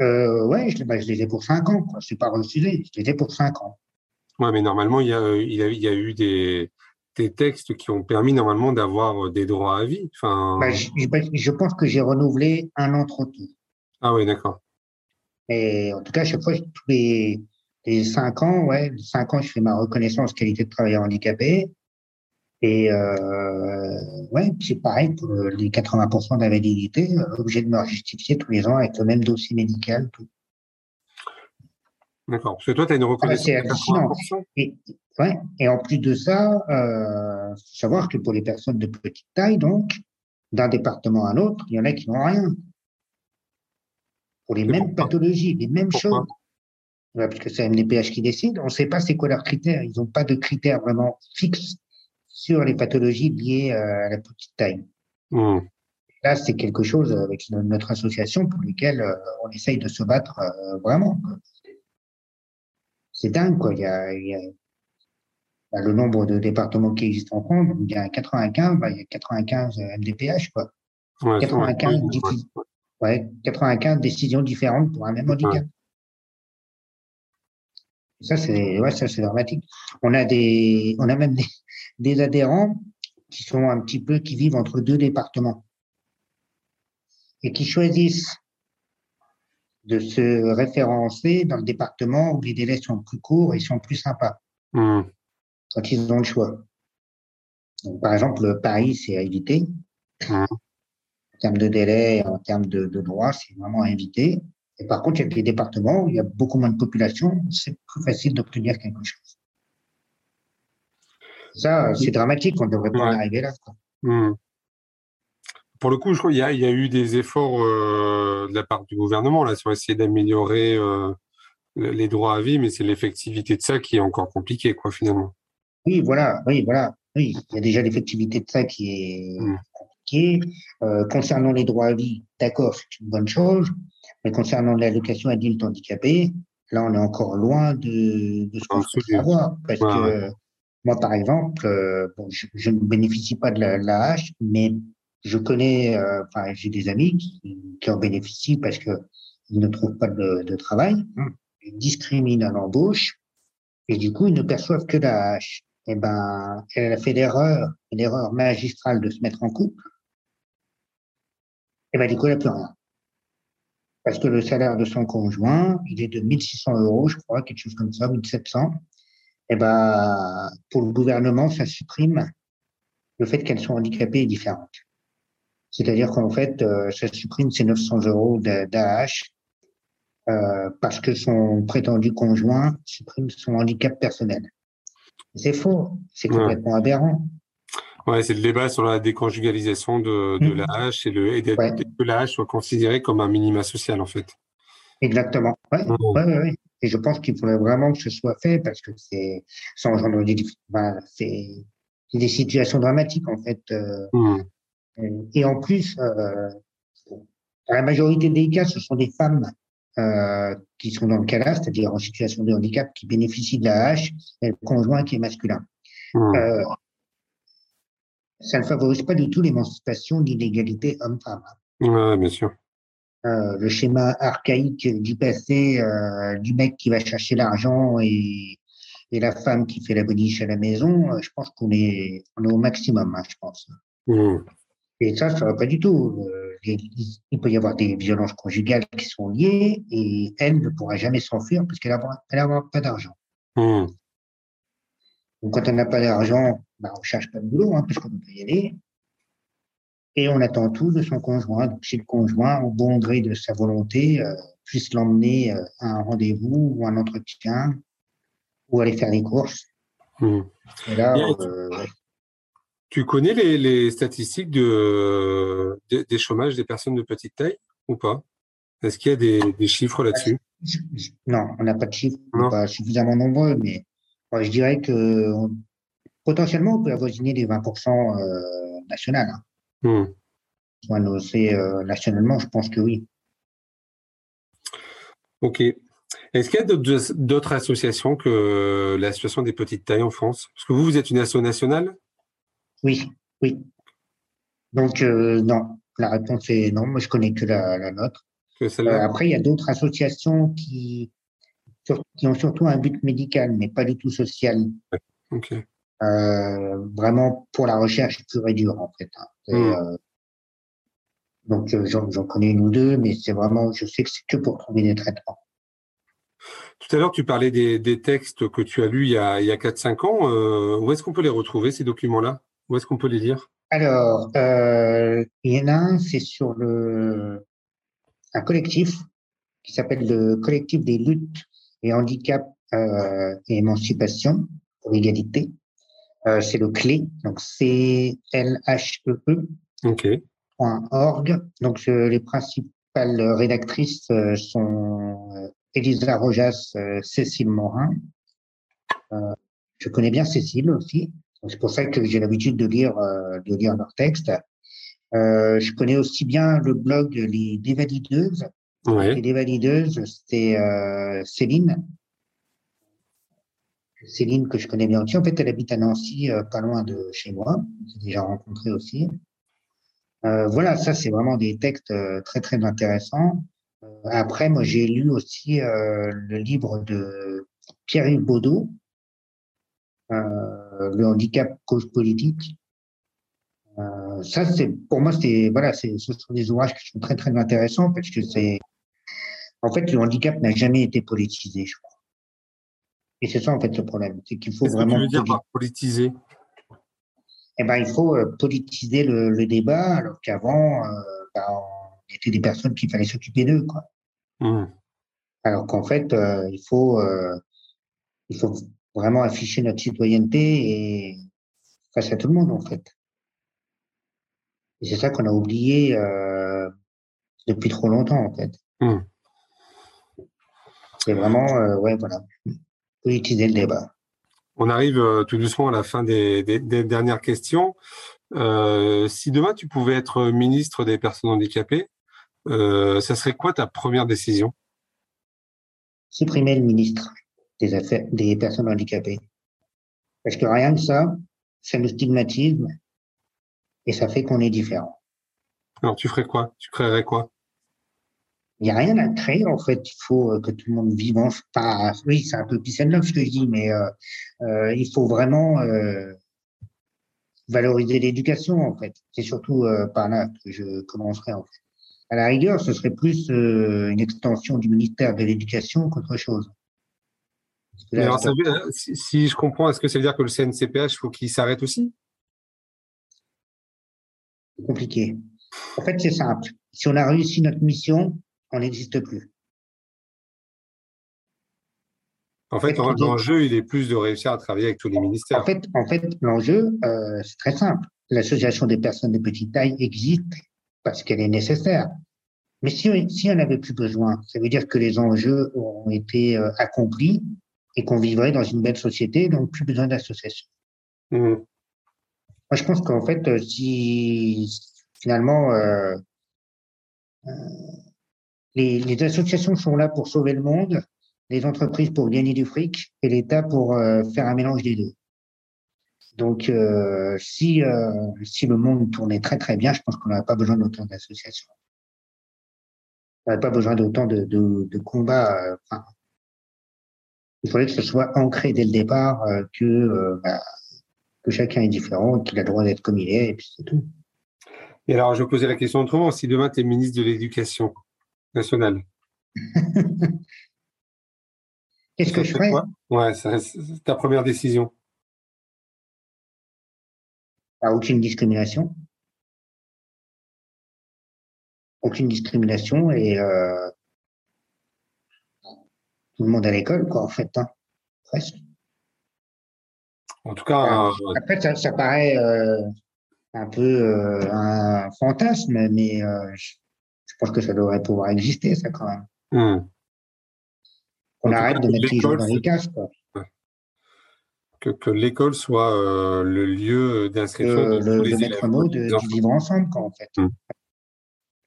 euh, Ouais, je, bah, je les ai pour cinq ans. Quoi. Je suis pas refusé, je les ai pour cinq ans. Ouais, mais normalement, il y a, il y a, eu des, des textes qui ont permis normalement d'avoir des droits à vie. Enfin... Bah, je, je, pense que j'ai renouvelé un an trop tôt. Ah oui, d'accord. Et en tout cas, chaque fois, tous les, les cinq ans, ouais, cinq ans, je fais ma reconnaissance qualité de travailleur handicapé. Et euh, ouais, c'est pareil pour les 80% d'invalidité, euh, obligé de me justifier tous les ans avec le même dossier médical. Tout. D'accord. Parce que toi, tu as une ah, reconnaissance Et, ouais, et en plus de ça, euh, faut savoir que pour les personnes de petite taille, donc, d'un département à un autre, il y en a qui n'ont rien pour les mêmes pathologies, les mêmes choses. parce que c'est MDPH qui décide. On ne sait pas c'est quoi leurs critères. Ils n'ont pas de critères vraiment fixes sur les pathologies liées euh, à la petite taille. Hmm. Là, c'est quelque chose avec notre association pour lequel euh, on essaye de se battre euh, vraiment. C'est dingue, quoi. Il y a, il y a bah, le nombre de départements qui existent en France. Il y a 95, bah, il y a 95 MDPH, quoi. 95 Ouais, 95 décisions différentes pour un même handicap. Ça, c'est ouais, ça, c'est dramatique. On a des, on a même des, des, adhérents qui sont un petit peu, qui vivent entre deux départements et qui choisissent de se référencer dans le département où les délais sont plus courts et sont plus sympas. Mmh. Quand ils ont le choix. par exemple, Paris, c'est à éviter. Mmh en termes de délai, en termes de, de droits, c'est vraiment à éviter. Et par contre, il y a des départements où il y a beaucoup moins de population, c'est plus facile d'obtenir quelque chose. Ça, c'est dramatique, on ne devrait pas en arriver là. Hmm. Pour le coup, je crois qu'il y, y, a eu des efforts euh, de la part du gouvernement là sur essayer d'améliorer euh, les droits à vie, mais c'est l'effectivité de ça qui est encore compliquée, quoi, finalement. Oui, voilà, oui, voilà. Oui, il y a déjà l'effectivité de ça qui est, hmm. Euh, concernant les droits à vie, d'accord, c'est une bonne chose, mais concernant l'allocation adulte handicapé, là, on est encore loin de, de ce qu'on peut avoir. Parce que moi, par exemple, euh, bon, je, ne bénéficie pas de la, la hache, mais je connais, euh, enfin, j'ai des amis qui, qui, en bénéficient parce que ils ne trouvent pas de, de travail, hein. ils discriminent à l'embauche, et du coup, ils ne perçoivent que la hache. Eh ben, elle a fait l'erreur, l'erreur magistrale de se mettre en couple et eh ben, du coup, elle n'a plus rien. Parce que le salaire de son conjoint, il est de 1600 euros, je crois, quelque chose comme ça, 1700. Et ben, pour le gouvernement, ça supprime le fait qu'elles sont handicapées et différentes. C'est-à-dire qu'en fait, euh, ça supprime ces 900 euros d'AH euh, parce que son prétendu conjoint supprime son handicap personnel. C'est faux, c'est complètement aberrant. Ouais, c'est le débat sur la déconjugalisation de, de mmh. la hache et, le, et que la hache soit considérée comme un minima social, en fait. Exactement. Ouais, mmh. Et je pense qu'il faudrait vraiment que ce soit fait parce que c'est, ça engendre des, c'est, des situations dramatiques, en fait. Euh, mmh. Et en plus, euh, la majorité des cas, ce sont des femmes euh, qui sont dans le cas c'est-à-dire en situation de handicap, qui bénéficient de la hache, et le conjoint qui est masculin. Euh, ça ne favorise pas du tout l'émancipation d'inégalité homme-femme. Oui, bien sûr. Euh, le schéma archaïque du passé, euh, du mec qui va chercher l'argent et, et, la femme qui fait la boniche à la maison, euh, je pense qu'on est, on est au maximum, hein, je pense. Mmh. Et ça, ça va pas du tout. Il peut y avoir des violences conjugales qui sont liées et elle ne pourra jamais s'enfuir parce qu'elle n'a pas d'argent. Mmh. Donc, quand on n'a pas d'argent, bah, on cherche pas de boulot, hein, parce qu'on peut y aller. Et on attend tout de son conjoint. Donc, si le conjoint, au bon gré de sa volonté, euh, puisse l'emmener euh, à un rendez-vous ou un entretien ou aller faire des courses. Mmh. Et là, euh, tu connais les, les statistiques de, des chômages des personnes de petite taille ou pas? Est-ce qu'il y a des, des chiffres là-dessus? Non, on n'a pas de chiffres, pas suffisamment nombreux, mais je dirais que potentiellement, on peut avoisiner les 20% euh, nationales. Hein. C'est euh, nationalement, je pense que oui. Ok. Est-ce qu'il y a d'autres associations que l'association des petites tailles en France? Parce que vous, vous êtes une association nationale? Oui, oui. Donc, euh, non. La réponse est non. Moi, je connais que la, nôtre. après, il y a d'autres associations qui, qui ont surtout un but médical, mais pas du tout social. Euh, vraiment pour la recherche pure et dure, en fait. Hein. Hmm. Euh, donc, euh, j'en connais une ou deux, mais c'est vraiment, je sais que c'est que pour trouver des traitements. Tout à l'heure, tu parlais des, textes que tu as lus il y a, il y a 4-5 ans. où est-ce qu'on peut les retrouver, ces documents-là? Où est-ce qu'on peut les lire? Alors, il y en a un, c'est sur le, un collectif qui s'appelle le collectif des luttes et handicap euh, et émancipation pour l'égalité. Euh, c'est le CLE, donc C L H E. Okay. .org. Donc les principales rédactrices euh, sont euh, Elisa Rojas, Cécile Morin. je connais bien Cécile aussi. C'est pour ça que j'ai l'habitude de lire de lire leurs textes. je connais aussi bien le blog Les Dévalideuses Ouais. Les valideuses, c'est Céline. Céline, que je connais bien aussi. En fait, elle habite à Nancy, euh, pas loin de chez moi. J'ai déjà rencontré aussi. Euh, voilà, ça, c'est vraiment des textes euh, très, très intéressants. Euh, après, moi, j'ai lu aussi le livre de Pierre-Yves Baudot, Le handicap cause politique. ça, c'est pour moi, c'est voilà, ce sont des ouvrages qui sont très très intéressants parce que c'est en fait, le handicap n'a jamais été politisé, je crois. Et c'est ça, en fait, le problème. C'est qu'il faut vraiment. Que tu veux dire par politiser? Eh ben, il faut euh, politiser le, débat, alors qu'avant, euh, ben, on était des personnes qu'il fallait s'occuper d'eux, quoi. Mmh. Alors qu'en fait, euh, il faut, il faut vraiment afficher notre citoyenneté et face à tout le monde, en fait. Et c'est ça qu'on a oublié depuis trop longtemps, en fait. Mmh. C'est vraiment, euh, ouais, voilà, politiser le débat. On arrive euh, tout doucement à la fin des, dernières questions. Euh, si demain tu pouvais être ministre des personnes handicapées, ça serait quoi ta première décision? Supprimer le ministre des affaires des personnes handicapées. Parce que rien que ça, ça nous stigmatise et ça fait qu'on est différent. Alors tu ferais quoi? Tu créerais quoi? Il n'y a rien à créer, en fait. Il faut euh, que tout le monde vive en... Enfin, oui, c'est un peu love, ce que je dis, mais euh, euh, il faut vraiment euh, valoriser l'éducation, en fait. C'est surtout euh, par là que je commencerai, en fait. À la rigueur, ce serait plus une extension du ministère de l'Éducation qu'autre chose. alors, ça veut, si, si, je comprends, est-ce que ça veut dire que le CNCPH, faut qu'il s'arrête aussi? C'est compliqué. En fait, c'est simple. Si on a réussi notre mission, on n'existe plus. En fait, l'enjeu, il est plus de réussir à travailler avec tous les ministères. En fait, en fait l'enjeu, euh, c'est très simple. l'association des personnes de petite taille existe parce qu'elle est nécessaire. Mais si, si on n'avait plus besoin, ça veut dire que les enjeux ont été euh, accomplis et qu'on vivrait dans une belle société, donc plus besoin d'association. Mmh. Moi, je pense qu'en fait, euh, si finalement euh, les, les, associations sont là pour sauver le monde, les entreprises pour gagner du fric et l'État pour euh, faire un mélange des deux. Donc, euh, si, si le monde tournait très très bien, je pense qu'on n'aurait pas besoin d'autant d'associations. On n'aurait pas besoin d'autant de, de, de combats. Enfin, il faudrait que ce soit ancré dès le départ que, bah, que chacun est différent, qu'il a le droit d'être comme il est, et puis c'est tout. Et alors, je vais poser la question autrement. Si demain, tu es ministre de l'Éducation nationale. Qu'est-ce que je ferais Ouais, c'est ta première décision. aucune discrimination. Aucune discrimination et euh, tout le monde à l'école, quoi, en fait, hein, presque. En tout cas. Après, ça, ça paraît. Euh, un peu euh, un fantasme, mais euh, je, pense que ça devrait pouvoir exister, ça, quand même. Hmm. On arrête de mettre les gens dans les cases, quoi. Que, que l'école soit euh, le lieu d'inscription de, les élèves. mot de, du vivre ensemble, quoi, en fait. Hmm.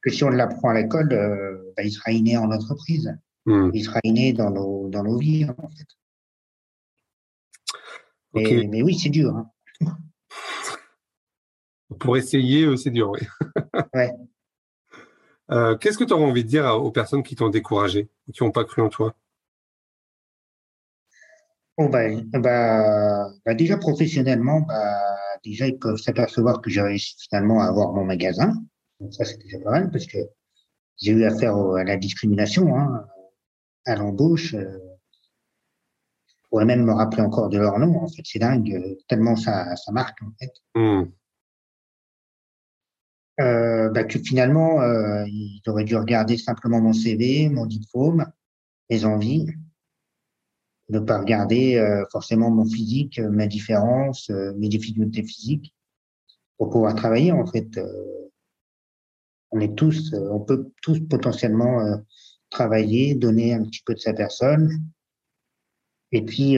Que si on l'apprend à l'école, bah, il sera inné en entreprise. Hmm. Il sera inné dans nos, dans nos vies, en fait. Mais, mais oui, c'est dur. Hein. Pour essayer, euh, c'est dur, oui. ouais. Euh, qu'est-ce que tu aurais envie de dire aux personnes qui t'ont découragé, qui n'ont pas cru en toi? Oh ben, bah, bah, déjà professionnellement, bah, déjà ils peuvent s'apercevoir que j'ai réussi finalement à avoir mon magasin. Donc ça c'est déjà pas mal parce que j'ai eu affaire à la discrimination, hein, à l'embauche. Euh, je pourrais même me rappeler encore de leur nom. En fait, c'est dingue tellement ça, ça marque en fait. Mmh euh, bah, que finalement, euh, il aurait dû regarder simplement mon CV, mon diplôme, mes envies, ne pas regarder euh, forcément mon physique, ma différence, euh, mes difficultés physiques, pour pouvoir travailler. En fait, euh, on est tous, on peut tous potentiellement travailler, donner un petit peu de sa personne, et puis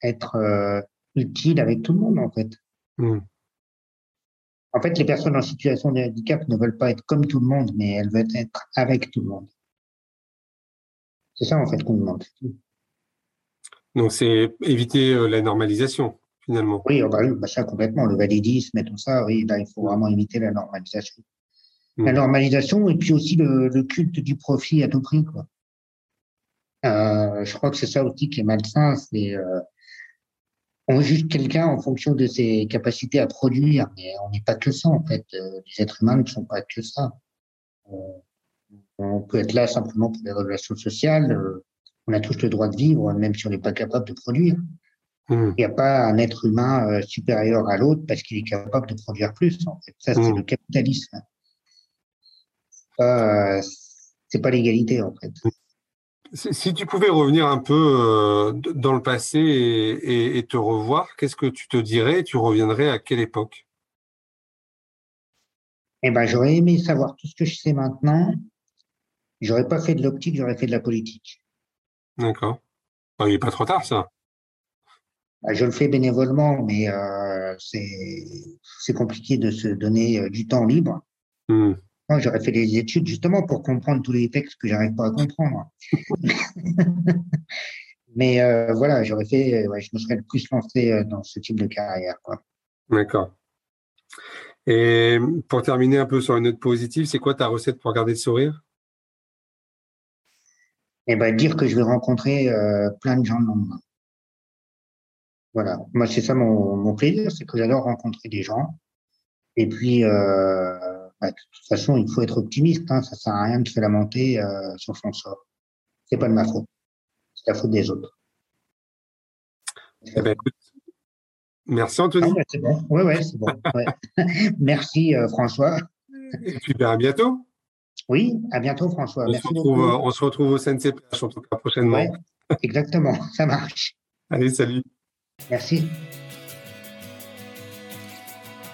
être utile avec tout le monde, en fait. Mmh. En fait, les personnes en situation de handicap ne veulent pas être comme tout le monde, mais elles veulent être avec tout le monde. C'est ça, en fait, qu'on demande. Donc, c'est éviter euh, la normalisation, finalement. Oui, oh, bah, bah, ça, complètement. Le validisme et tout ça, oui, là, il faut vraiment éviter la normalisation. Hmm. La normalisation et puis aussi le, culte du profit à tout prix, quoi. Euh, je crois que c'est ça aussi qui est malsain, c'est euh, on juge quelqu'un en fonction de ses capacités à produire, mais on n'est pas que ça en fait. Euh, les êtres humains ne sont pas que ça. Euh, on peut être là simplement pour des relations sociales. Euh, on a tous le droit de vivre, même si on n'est pas capable de produire. Hmm. Il n'y a pas un être humain supérieur à l'autre parce qu'il est capable de produire plus. En fait. Ça, c'est hmm. le capitalisme. C'est pas l'égalité en fait. Si tu pouvais revenir un peu euh, dans le passé et, te revoir, qu'est-ce que tu te dirais Tu reviendrais à quelle époque? Eh ben, j'aurais aimé savoir tout ce que je sais maintenant. J'aurais pas fait de l'optique, j'aurais fait de la politique. D'accord. il n'est pas trop tard, ça. Bah, je le fais bénévolement, mais euh, c'est compliqué de se donner euh, du temps libre. Hmm. Moi, j'aurais fait des études justement pour comprendre tous les textes que j'arrive pas à comprendre. Mais euh, voilà, j'aurais fait, je me serais le plus lancé euh, dans ce type de carrière. D'accord. Et pour terminer un peu sur une note positive, c'est quoi ta recette pour garder le sourire? Eh ben, dire que je vais rencontrer euh, plein de gens le lendemain. Voilà, moi c'est ça mon, mon plaisir, c'est que j'adore rencontrer des gens. Et puis, bah, de toute façon, il faut être optimiste. Hein, ça sert à rien de se lamenter euh, sur son sort. C'est pas de ma faute. C'est la faute des autres. Eh ben, merci Anthony. Ah, c'est bon. Ouais, ouais, c'est bon. merci euh, François. Et puis ben, à bientôt. Oui, à bientôt François. On, se, retrouve, euh, on se retrouve au CNCPH en tout cas prochainement. exactement, ça marche. Allez, salut. Merci.